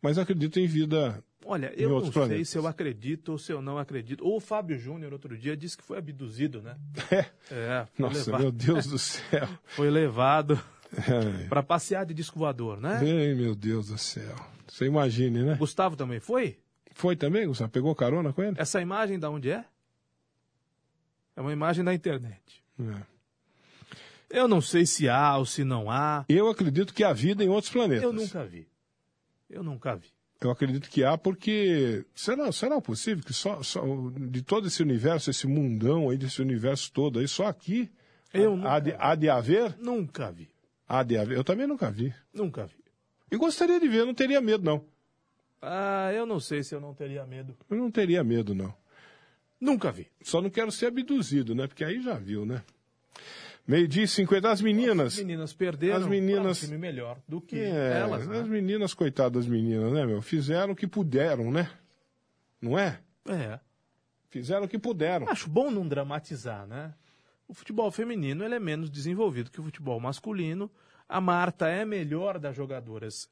[SPEAKER 1] Mas acredito em vida.
[SPEAKER 2] Olha, eu não
[SPEAKER 1] outros
[SPEAKER 2] sei
[SPEAKER 1] planetas.
[SPEAKER 2] se eu acredito ou se eu não acredito. O Fábio Júnior, outro dia, disse que foi abduzido, né?
[SPEAKER 1] É.
[SPEAKER 2] É, foi
[SPEAKER 1] Nossa,
[SPEAKER 2] levado,
[SPEAKER 1] meu Deus do céu.
[SPEAKER 2] foi levado
[SPEAKER 1] Ai,
[SPEAKER 2] para passear de disco voador, né?
[SPEAKER 1] Ai, meu Deus do céu. Você imagine, né?
[SPEAKER 2] Gustavo também foi?
[SPEAKER 1] Foi também, Gustavo? Pegou carona com ele?
[SPEAKER 2] Essa imagem da onde é? É uma imagem da internet.
[SPEAKER 1] É.
[SPEAKER 2] Eu não sei se há ou se não há.
[SPEAKER 1] Eu acredito que há vida em outros planetas.
[SPEAKER 2] Eu nunca vi. Eu nunca vi.
[SPEAKER 1] Eu acredito que há porque será, será possível que só, só de todo esse universo, esse mundão aí, desse universo todo aí, só aqui
[SPEAKER 2] Eu
[SPEAKER 1] há,
[SPEAKER 2] nunca
[SPEAKER 1] de, há de haver?
[SPEAKER 2] Nunca vi.
[SPEAKER 1] Há de haver. Eu também nunca vi.
[SPEAKER 2] Nunca vi.
[SPEAKER 1] E gostaria de ver, não teria medo, não.
[SPEAKER 2] Ah, eu não sei se eu não teria medo.
[SPEAKER 1] Eu não teria medo, não.
[SPEAKER 2] Nunca vi.
[SPEAKER 1] Só não quero ser abduzido, né? Porque aí já viu, né? Meio-dia e 50. As meninas.
[SPEAKER 2] As meninas perderam
[SPEAKER 1] As meninas-
[SPEAKER 2] um time melhor do que
[SPEAKER 1] É,
[SPEAKER 2] elas.
[SPEAKER 1] as
[SPEAKER 2] né?
[SPEAKER 1] meninas, coitadas das meninas, né, meu? Fizeram o que puderam, né? Não é?
[SPEAKER 2] É.
[SPEAKER 1] Fizeram o que puderam.
[SPEAKER 2] Acho bom não dramatizar, né? O futebol feminino ele é menos desenvolvido que o futebol masculino. A Marta é melhor das jogadoras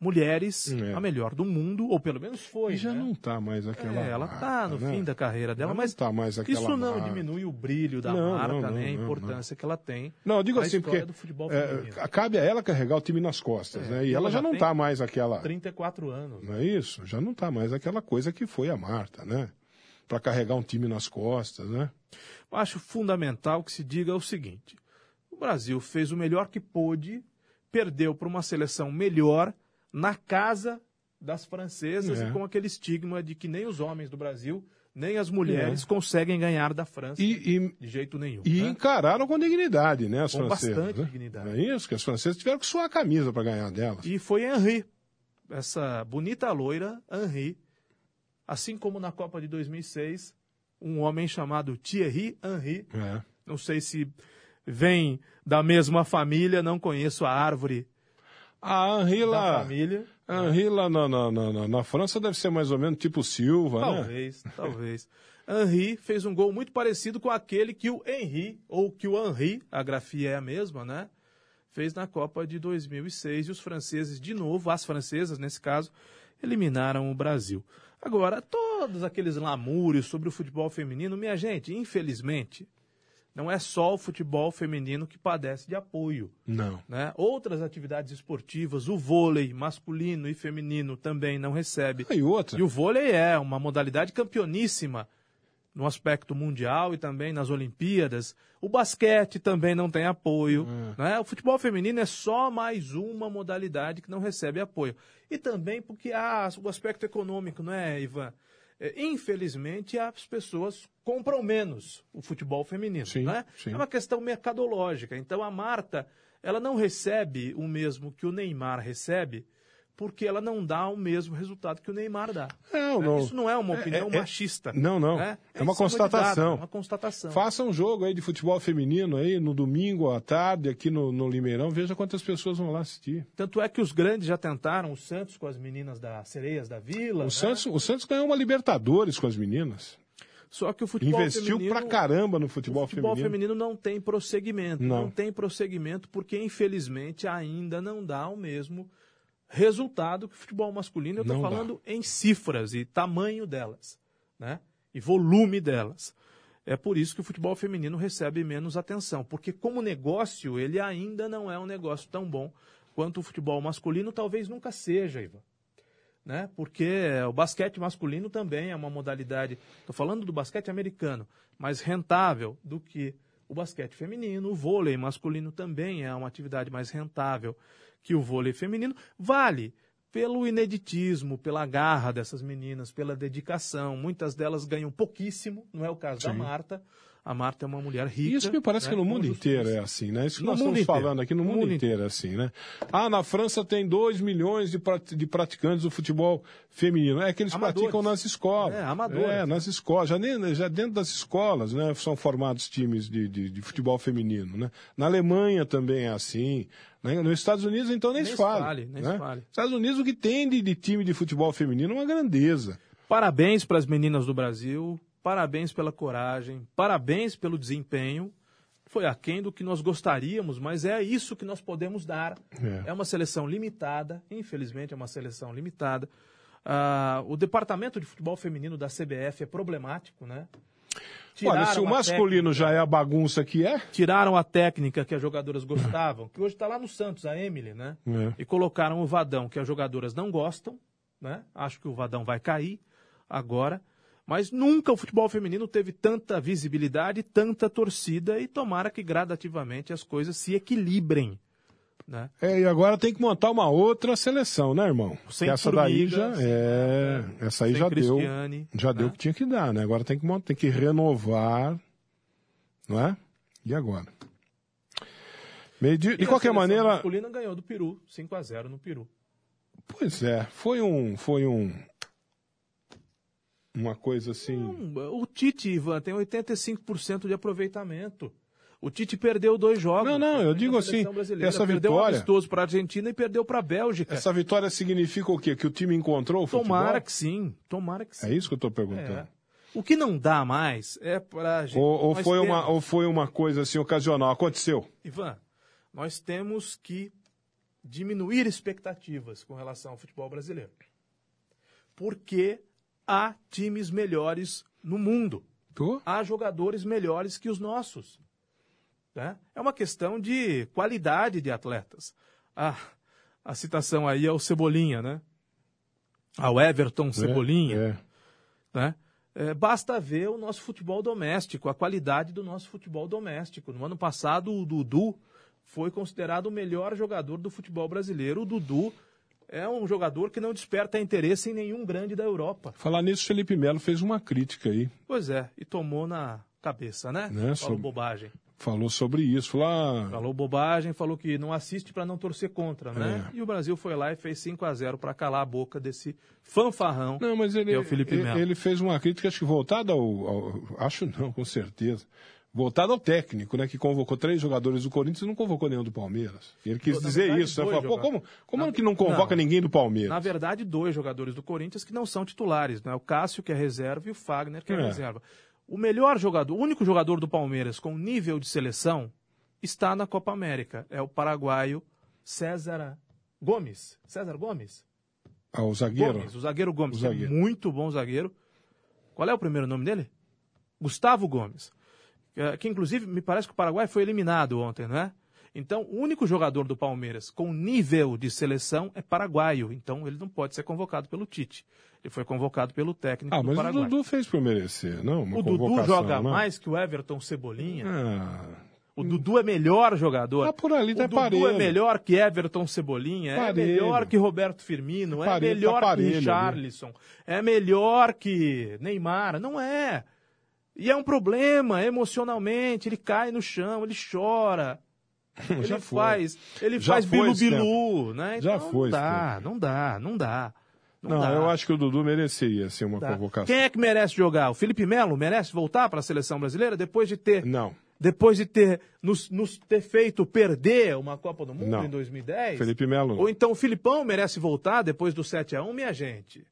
[SPEAKER 2] mulheres,
[SPEAKER 1] É.
[SPEAKER 2] a melhor do mundo, ou pelo menos foi.
[SPEAKER 1] E já
[SPEAKER 2] né?
[SPEAKER 1] não tá mais aquela.
[SPEAKER 2] É, ela tá no
[SPEAKER 1] né?
[SPEAKER 2] fim da carreira dela,
[SPEAKER 1] Ela
[SPEAKER 2] mas
[SPEAKER 1] não tá
[SPEAKER 2] isso não
[SPEAKER 1] marca.
[SPEAKER 2] diminui o brilho da
[SPEAKER 1] Não,
[SPEAKER 2] marca,
[SPEAKER 1] não, não,
[SPEAKER 2] nem a
[SPEAKER 1] não,
[SPEAKER 2] importância que ela tem.
[SPEAKER 1] Não, eu digo assim, porque é, cabe a ela carregar o time nas costas,
[SPEAKER 2] É,
[SPEAKER 1] né? E ela
[SPEAKER 2] ela
[SPEAKER 1] já
[SPEAKER 2] já
[SPEAKER 1] não
[SPEAKER 2] tem
[SPEAKER 1] tá mais aquela.
[SPEAKER 2] 34 anos.
[SPEAKER 1] Não é isso? Já não tá mais aquela coisa que foi a Marta, né? Para carregar um time nas costas, né?
[SPEAKER 2] Eu acho fundamental que se diga o seguinte: o Brasil fez o melhor que pôde, perdeu para uma seleção melhor na casa das francesas
[SPEAKER 1] É.
[SPEAKER 2] e com aquele estigma de que nem os homens do Brasil, nem as mulheres conseguem ganhar da França
[SPEAKER 1] É. E, e,
[SPEAKER 2] de jeito nenhum.
[SPEAKER 1] e
[SPEAKER 2] né?
[SPEAKER 1] encararam com dignidade, né? As
[SPEAKER 2] Com
[SPEAKER 1] francesas.
[SPEAKER 2] bastante
[SPEAKER 1] né?
[SPEAKER 2] dignidade.
[SPEAKER 1] É isso? Que as francesas tiveram que suar a camisa para ganhar delas.
[SPEAKER 2] E foi Henri, essa bonita loira Henri, assim como na Copa de 2006, um homem chamado Thierry Henry,
[SPEAKER 1] É.
[SPEAKER 2] não sei se vem da mesma família, não conheço a árvore
[SPEAKER 1] A lá,
[SPEAKER 2] família.
[SPEAKER 1] a Henri lá na, na, na, na- na França deve ser mais ou menos tipo Silva, né?
[SPEAKER 2] Talvez, talvez. Henri fez um gol muito parecido com aquele que o Henri, ou que o Henri, a grafia é a mesma, né? Fez na Copa de 2006 e os franceses, de novo, as francesas nesse caso, eliminaram o Brasil. Agora, todos aqueles lamúrios sobre o futebol feminino, minha gente, infelizmente, não é só o futebol feminino que padece de apoio.
[SPEAKER 1] Não.
[SPEAKER 2] Né? Outras atividades esportivas, o vôlei masculino e feminino também não recebe.
[SPEAKER 1] E outra,
[SPEAKER 2] E o vôlei é uma modalidade campeoníssima no aspecto mundial e também nas Olimpíadas. O basquete também não tem apoio. Né? O futebol feminino é só mais uma modalidade que não recebe apoio. E também porque há o aspecto econômico, não é, Ivan? É, infelizmente, as pessoas compram menos o futebol feminino.
[SPEAKER 1] Sim,
[SPEAKER 2] né?
[SPEAKER 1] sim.
[SPEAKER 2] É uma questão mercadológica. Então, a Marta, ela não recebe o mesmo que o Neymar recebe, porque ela não dá o mesmo resultado que o Neymar dá.
[SPEAKER 1] Não,
[SPEAKER 2] Né?
[SPEAKER 1] não.
[SPEAKER 2] Isso não é uma opinião
[SPEAKER 1] É, é-
[SPEAKER 2] machista.
[SPEAKER 1] não, não.
[SPEAKER 2] né?
[SPEAKER 1] É uma constatação.
[SPEAKER 2] dado, é uma constatação.
[SPEAKER 1] faça um jogo aí de futebol feminino aí no domingo à tarde aqui no, no Limeirão, veja quantas pessoas vão lá assistir.
[SPEAKER 2] Tanto é que os grandes já tentaram, o Santos com as meninas das Sereias da Vila.
[SPEAKER 1] O
[SPEAKER 2] né?
[SPEAKER 1] Santos, o Santos ganhou uma Libertadores com as meninas.
[SPEAKER 2] Só que o futebol
[SPEAKER 1] Investiu
[SPEAKER 2] feminino...
[SPEAKER 1] pra caramba no futebol,
[SPEAKER 2] o futebol
[SPEAKER 1] feminino.
[SPEAKER 2] feminino não tem prosseguimento.
[SPEAKER 1] Não.
[SPEAKER 2] Não. tem prosseguimento porque, infelizmente, ainda não dá o mesmo resultado que o futebol masculino. Eu estou
[SPEAKER 1] Não dá.
[SPEAKER 2] falando em cifras e tamanho delas, né? E volume delas. É por isso que o futebol feminino recebe menos atenção, porque como negócio ele ainda não é um negócio tão bom quanto o futebol masculino, talvez nunca seja, Ivan né? Porque o basquete masculino também é uma modalidade, estou falando do basquete americano, mais rentável do que o basquete feminino. O vôlei masculino também é uma atividade mais rentável que o vôlei feminino. Vale pelo ineditismo, pela garra dessas meninas, pela dedicação. Muitas delas ganham pouquíssimo, não é o caso da
[SPEAKER 1] Sim.
[SPEAKER 2] Marta. A Marta é uma mulher rica.
[SPEAKER 1] Isso me parece
[SPEAKER 2] né,
[SPEAKER 1] que no mundo inteiro é assim, né? Isso que
[SPEAKER 2] No
[SPEAKER 1] nós estamos
[SPEAKER 2] inteiro.
[SPEAKER 1] falando aqui no
[SPEAKER 2] No
[SPEAKER 1] mundo
[SPEAKER 2] mundo
[SPEAKER 1] inteiro é assim, né? Ah, na França tem 2 milhões de, prat- de praticantes do futebol feminino. É que eles
[SPEAKER 2] Amadores.
[SPEAKER 1] praticam nas escolas.
[SPEAKER 2] É, amadores.
[SPEAKER 1] É, nas escolas. Já, nem- já dentro das escolas, né? São formados times de, de, de futebol feminino, né? Na Alemanha também é assim. né? Nos Estados Unidos, então, nem,
[SPEAKER 2] Nem
[SPEAKER 1] se fala.
[SPEAKER 2] fale, nem
[SPEAKER 1] né?
[SPEAKER 2] se fale.
[SPEAKER 1] Estados Unidos, o que tem de, de time de futebol feminino é uma grandeza.
[SPEAKER 2] Parabéns para as meninas do Brasil, parabéns pela coragem, parabéns pelo desempenho. Foi aquém do que nós gostaríamos, mas é isso que nós podemos dar.
[SPEAKER 1] É.
[SPEAKER 2] É, uma seleção limitada, infelizmente é uma seleção limitada. Ah, o departamento de futebol feminino da CBF é problemático, né?
[SPEAKER 1] Olha, se o
[SPEAKER 2] Tiraram
[SPEAKER 1] masculino
[SPEAKER 2] técnica-
[SPEAKER 1] já é a bagunça que é,
[SPEAKER 2] tiraram a técnica que as jogadoras gostavam, que hoje está lá no Santos, a Emily, né?
[SPEAKER 1] É.
[SPEAKER 2] E colocaram o Vadão, que as jogadoras não gostam, né? Acho que o Vadão vai cair agora. Mas nunca o futebol feminino teve tanta visibilidade, tanta torcida, e tomara que gradativamente as coisas se equilibrem. Né?
[SPEAKER 1] É, e agora tem que montar uma outra seleção, né, irmão?
[SPEAKER 2] Sem
[SPEAKER 1] essa daí já é, essa aí já deu, já deu o
[SPEAKER 2] né?
[SPEAKER 1] que tinha que dar, né? Agora tem que montar, tem que renovar, não é? E agora? De, qualquer maneira,
[SPEAKER 2] masculina ganhou do Peru, 5 a 0 no Peru.
[SPEAKER 1] pois é, foi um, foi um, uma coisa assim.
[SPEAKER 2] Não, O Tite, Ivan, tem 85% de aproveitamento. O Tite perdeu dois jogos.
[SPEAKER 1] Não, não, eu digo assim, essa
[SPEAKER 2] perdeu um
[SPEAKER 1] vitória-
[SPEAKER 2] amistoso para a Argentina e perdeu para a Bélgica.
[SPEAKER 1] Essa vitória significa o quê? Que o time encontrou o futebol?
[SPEAKER 2] Tomara que sim, tomara que sim.
[SPEAKER 1] É isso que eu estou perguntando.
[SPEAKER 2] É. O que não dá mais é para gente.
[SPEAKER 1] Ou, ou foi
[SPEAKER 2] temos-
[SPEAKER 1] uma, ou foi uma coisa assim ocasional? Aconteceu?
[SPEAKER 2] Ivan, nós temos que diminuir expectativas com relação ao futebol brasileiro. Porque há times melhores no mundo.
[SPEAKER 1] Tô?
[SPEAKER 2] Há jogadores melhores que os nossos. né? É uma questão de qualidade de atletas. Ah, a citação aí é o Cebolinha, né? Ao Everton Cebolinha.
[SPEAKER 1] É, é.
[SPEAKER 2] né? É, basta ver o nosso futebol doméstico, a qualidade do nosso futebol doméstico. No ano passado, o Dudu foi considerado o melhor jogador do futebol brasileiro. O Dudu é um jogador que não desperta interesse em nenhum grande da Europa.
[SPEAKER 1] Falar nisso, Felipe Melo fez uma crítica aí.
[SPEAKER 2] Pois é, e tomou na cabeça, né?
[SPEAKER 1] Né,
[SPEAKER 2] Falou
[SPEAKER 1] sobre-
[SPEAKER 2] bobagem.
[SPEAKER 1] Falou sobre isso. Falou, ah,
[SPEAKER 2] Falou bobagem, falou que não assiste para não torcer contra, né?
[SPEAKER 1] É.
[SPEAKER 2] E o Brasil foi lá e fez 5 a 0 para calar a boca desse fanfarrão.
[SPEAKER 1] Não, mas ele,
[SPEAKER 2] que é o Felipe
[SPEAKER 1] ele,
[SPEAKER 2] Melo.
[SPEAKER 1] ele fez uma crítica, acho que voltada ao, ao- Acho não, com certeza. Voltada ao técnico, né? Que convocou três jogadores do Corinthians e não convocou nenhum do Palmeiras. Ele quis
[SPEAKER 2] Na
[SPEAKER 1] dizer
[SPEAKER 2] verdade,
[SPEAKER 1] isso. Né? Falou, Pô, como, como
[SPEAKER 2] Na-
[SPEAKER 1] é que não convoca
[SPEAKER 2] não.
[SPEAKER 1] ninguém do Palmeiras?
[SPEAKER 2] Na verdade, dois jogadores do Corinthians que não são titulares, né? O Cássio, que é reserva, e o Fagner, que é,
[SPEAKER 1] É.
[SPEAKER 2] reserva. O melhor jogador, o único jogador do Palmeiras com nível de seleção está na Copa América. É o paraguaio César Gomes. César Gomes?
[SPEAKER 1] Ah, o zagueiro.
[SPEAKER 2] Gomes, o zagueiro Gomes,
[SPEAKER 1] O
[SPEAKER 2] que
[SPEAKER 1] zagueiro.
[SPEAKER 2] é muito bom zagueiro. Qual é o primeiro nome dele? Gustavo Gomes. Que, que, inclusive me parece que o Paraguai foi eliminado ontem, não é? Então, o único jogador do Palmeiras com nível de seleção é paraguaio. Então, ele não pode ser convocado pelo Tite. Ele foi convocado pelo técnico
[SPEAKER 1] Ah,
[SPEAKER 2] do
[SPEAKER 1] mas o
[SPEAKER 2] Paraguai.
[SPEAKER 1] Dudu fez por merecer, não? Uma
[SPEAKER 2] o Dudu joga
[SPEAKER 1] não?
[SPEAKER 2] mais que o Everton Cebolinha.
[SPEAKER 1] Ah,
[SPEAKER 2] O Dudu é melhor jogador.
[SPEAKER 1] Ah, por ali
[SPEAKER 2] o
[SPEAKER 1] tá
[SPEAKER 2] Dudu
[SPEAKER 1] parelho.
[SPEAKER 2] é melhor que Everton Cebolinha,
[SPEAKER 1] Parelho.
[SPEAKER 2] é melhor que Roberto Firmino,
[SPEAKER 1] Parelho,
[SPEAKER 2] é melhor
[SPEAKER 1] tá
[SPEAKER 2] que. Richarlison, é melhor que Neymar. Não é. E é um problema emocionalmente. Ele cai no chão, ele chora. Ele
[SPEAKER 1] já foi.
[SPEAKER 2] faz, ele
[SPEAKER 1] Já
[SPEAKER 2] faz
[SPEAKER 1] foi
[SPEAKER 2] bilu-bilu, né?
[SPEAKER 1] Já
[SPEAKER 2] Então,
[SPEAKER 1] foi
[SPEAKER 2] Não dá, não dá, não dá. Não,
[SPEAKER 1] Não, eu acho que o Dudu mereceria ser uma
[SPEAKER 2] Dá.
[SPEAKER 1] convocação.
[SPEAKER 2] Quem é que merece jogar? O Felipe Melo merece voltar para a seleção brasileira depois de ter
[SPEAKER 1] Não.
[SPEAKER 2] depois de ter nos, nos ter feito perder uma Copa do Mundo
[SPEAKER 1] Não.
[SPEAKER 2] em 2010?
[SPEAKER 1] Felipe Melo.
[SPEAKER 2] Ou então o Filipão merece voltar depois do 7 a 1 minha gente?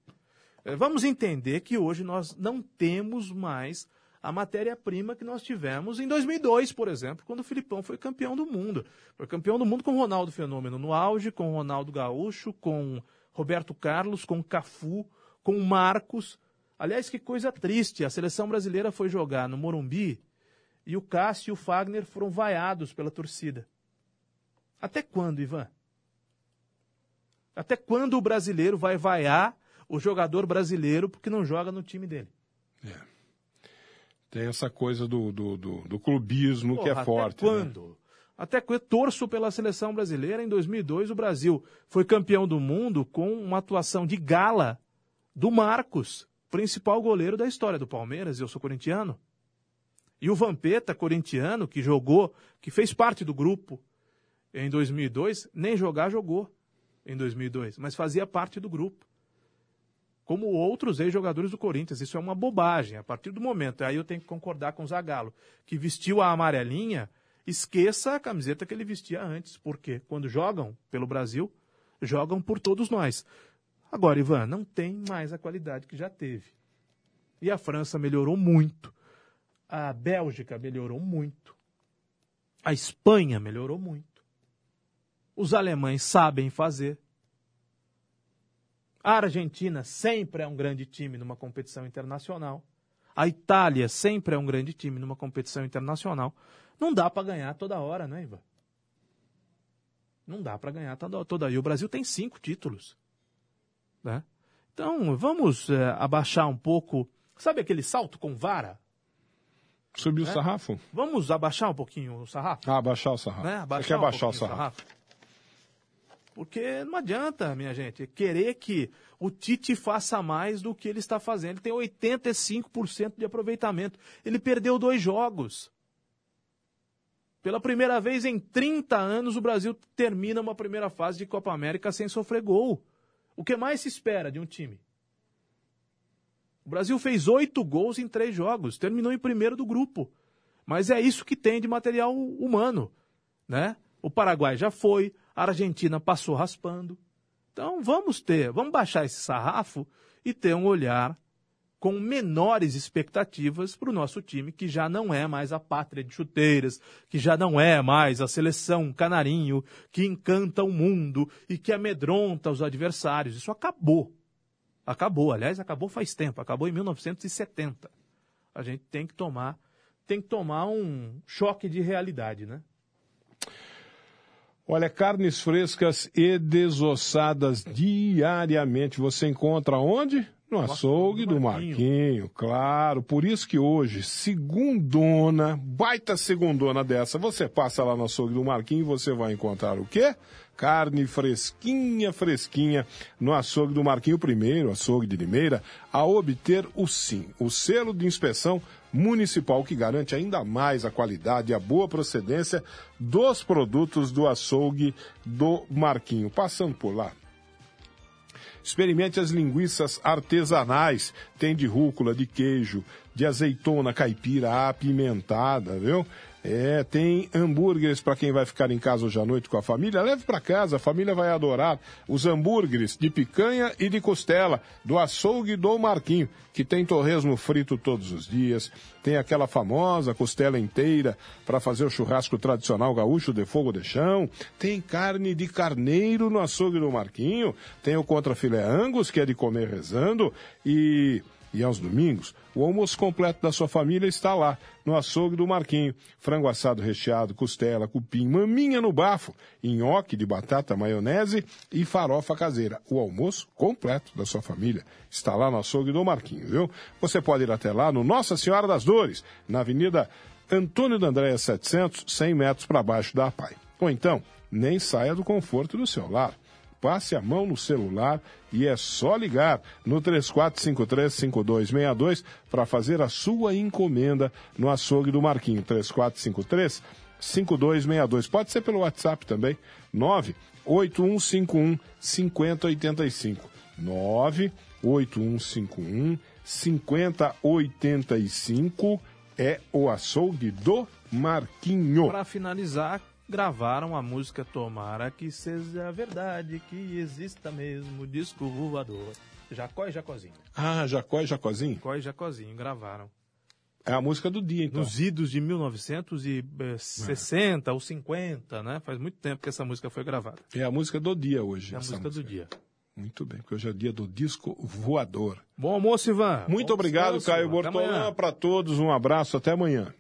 [SPEAKER 2] É, vamos entender que hoje nós não temos mais a matéria-prima que nós tivemos em 2002, por exemplo, quando o Filipão foi campeão do mundo. Foi campeão do mundo com Ronaldo Fenômeno no auge, com Ronaldo Gaúcho, com Roberto Carlos, com Cafu, com Marcos. Aliás, que coisa triste. A seleção brasileira foi jogar no Morumbi e o Cássio e o Fagner foram vaiados pela torcida. Até quando, Ivan? Até quando o brasileiro vai vaiar o jogador brasileiro porque não joga no time dele?
[SPEAKER 1] É. Tem essa coisa do, do, do, do clubismo Porra, que é
[SPEAKER 2] até
[SPEAKER 1] forte.
[SPEAKER 2] Né? Quando? Né? Até quando? Torço pela seleção brasileira. Em 2002, o Brasil foi campeão do mundo com uma atuação de gala do Marcos, principal goleiro da história do Palmeiras. Eu sou corintiano. E o Vampeta, corintiano, que jogou, que fez parte do grupo em 2002, nem jogar jogou em 2002, mas fazia parte do grupo. Como outros ex-jogadores do Corinthians. Isso é uma bobagem. A partir do momento, aí eu tenho que concordar com o Zagallo, que vestiu a amarelinha, esqueça a camiseta que ele vestia antes. Porque quando jogam pelo Brasil, jogam por todos nós. Agora, Ivan, não tem mais a qualidade que já teve. E a França melhorou muito. A Bélgica melhorou muito. A Espanha melhorou muito. Os alemães sabem fazer. A Argentina sempre é um grande time numa competição internacional. A Itália sempre é um grande time numa competição internacional. Não dá para ganhar toda hora, né, Ivan? Não dá para ganhar toda, toda. E o Brasil tem cinco títulos. Né? Então, vamos é, abaixar um pouco. Sabe aquele salto com vara?
[SPEAKER 1] Subir o né? sarrafo?
[SPEAKER 2] Vamos abaixar um pouquinho o sarrafo?
[SPEAKER 1] Ah, abaixar o sarrafo.
[SPEAKER 2] Né?
[SPEAKER 1] Abaixar Você quer um abaixar o sarrafo? sarrafo?
[SPEAKER 2] Porque não adianta, minha gente, querer que o Tite faça mais do que ele está fazendo. Ele tem 85% de aproveitamento. Ele perdeu dois jogos. Pela primeira vez em 30 anos, o Brasil termina uma primeira fase de Copa América sem sofrer gol. O que mais se espera de um time? O Brasil fez oito gols em três jogos, terminou em primeiro do grupo. Mas é isso que tem de material humano, né? O Paraguai já foi, a Argentina passou raspando. Então vamos ter, vamos baixar esse sarrafo e ter um olhar com menores expectativas para o nosso time, que já não é mais a pátria de chuteiras, que já não é mais a seleção canarinho que encanta o mundo e que amedronta os adversários. Isso acabou. Acabou, aliás, acabou faz tempo, acabou em 1970. A gente tem que tomar, tem que tomar um choque de realidade, né?
[SPEAKER 1] Olha, carnes frescas e desossadas diariamente. Você encontra onde? No açougue do Marquinho. Marquinho, claro. Por isso que hoje, segundona, baita segundona dessa, você passa lá no açougue do Marquinho e você vai encontrar o quê? Carne fresquinha, fresquinha no açougue do Marquinho primeiro, açougue de Limeira, a obter o SIM, o selo de inspeção municipal que garante ainda mais a qualidade e a boa procedência dos produtos do açougue do Marquinho. Passando por lá, Experimente as linguiças artesanais. Tem de rúcula, de queijo, de azeitona caipira apimentada, viu? É, tem hambúrgueres para quem vai ficar em casa hoje à noite com a família. Leve para casa, a família vai adorar os hambúrgueres de picanha e de costela do açougue do Marquinho, que tem torresmo frito todos os dias. Tem aquela famosa costela inteira para fazer o churrasco tradicional gaúcho de fogo de chão. Tem carne de carneiro no açougue do Marquinho. Tem o contrafilé angus, que é de comer rezando. E e aos domingos, o almoço completo da sua família está lá, no açougue do Marquinho. Frango assado recheado, costela, cupim, maminha no bafo, nhoque de batata, maionese e farofa caseira. O almoço completo da sua família está lá no açougue do Marquinho, viu? Você pode ir até lá no Nossa Senhora das Dores, na Avenida Antônio da Andréia 700, 100 metros para baixo da APAI. Ou então, nem saia do conforto do seu lar passe a mão no celular e é só ligar no 3453-5262 para fazer a sua encomenda no açougue do Marquinho. 3453 5262. Pode ser pelo WhatsApp também. 98151 5085. 98151 5085 é o açougue do Marquinho.
[SPEAKER 2] Para finalizar, gravaram a música Tomara que seja verdade, que exista mesmo disco voador. Jacó e Jacozinho.
[SPEAKER 1] Ah, Jacó e Jacozinho?
[SPEAKER 2] Jacó e Jacozinho gravaram.
[SPEAKER 1] É a música do dia, então.
[SPEAKER 2] Nos idos de 1960 ou 50, né? Faz muito tempo que essa música foi gravada.
[SPEAKER 1] É a música do dia hoje.
[SPEAKER 2] É a música, música, do dia.
[SPEAKER 1] Muito bem, porque hoje é o dia do disco voador.
[SPEAKER 2] Bom almoço, Ivan.
[SPEAKER 1] Muito
[SPEAKER 2] Bom
[SPEAKER 1] obrigado,
[SPEAKER 2] descanso.
[SPEAKER 1] Caio Bortolã. Para todos, um abraço, até amanhã.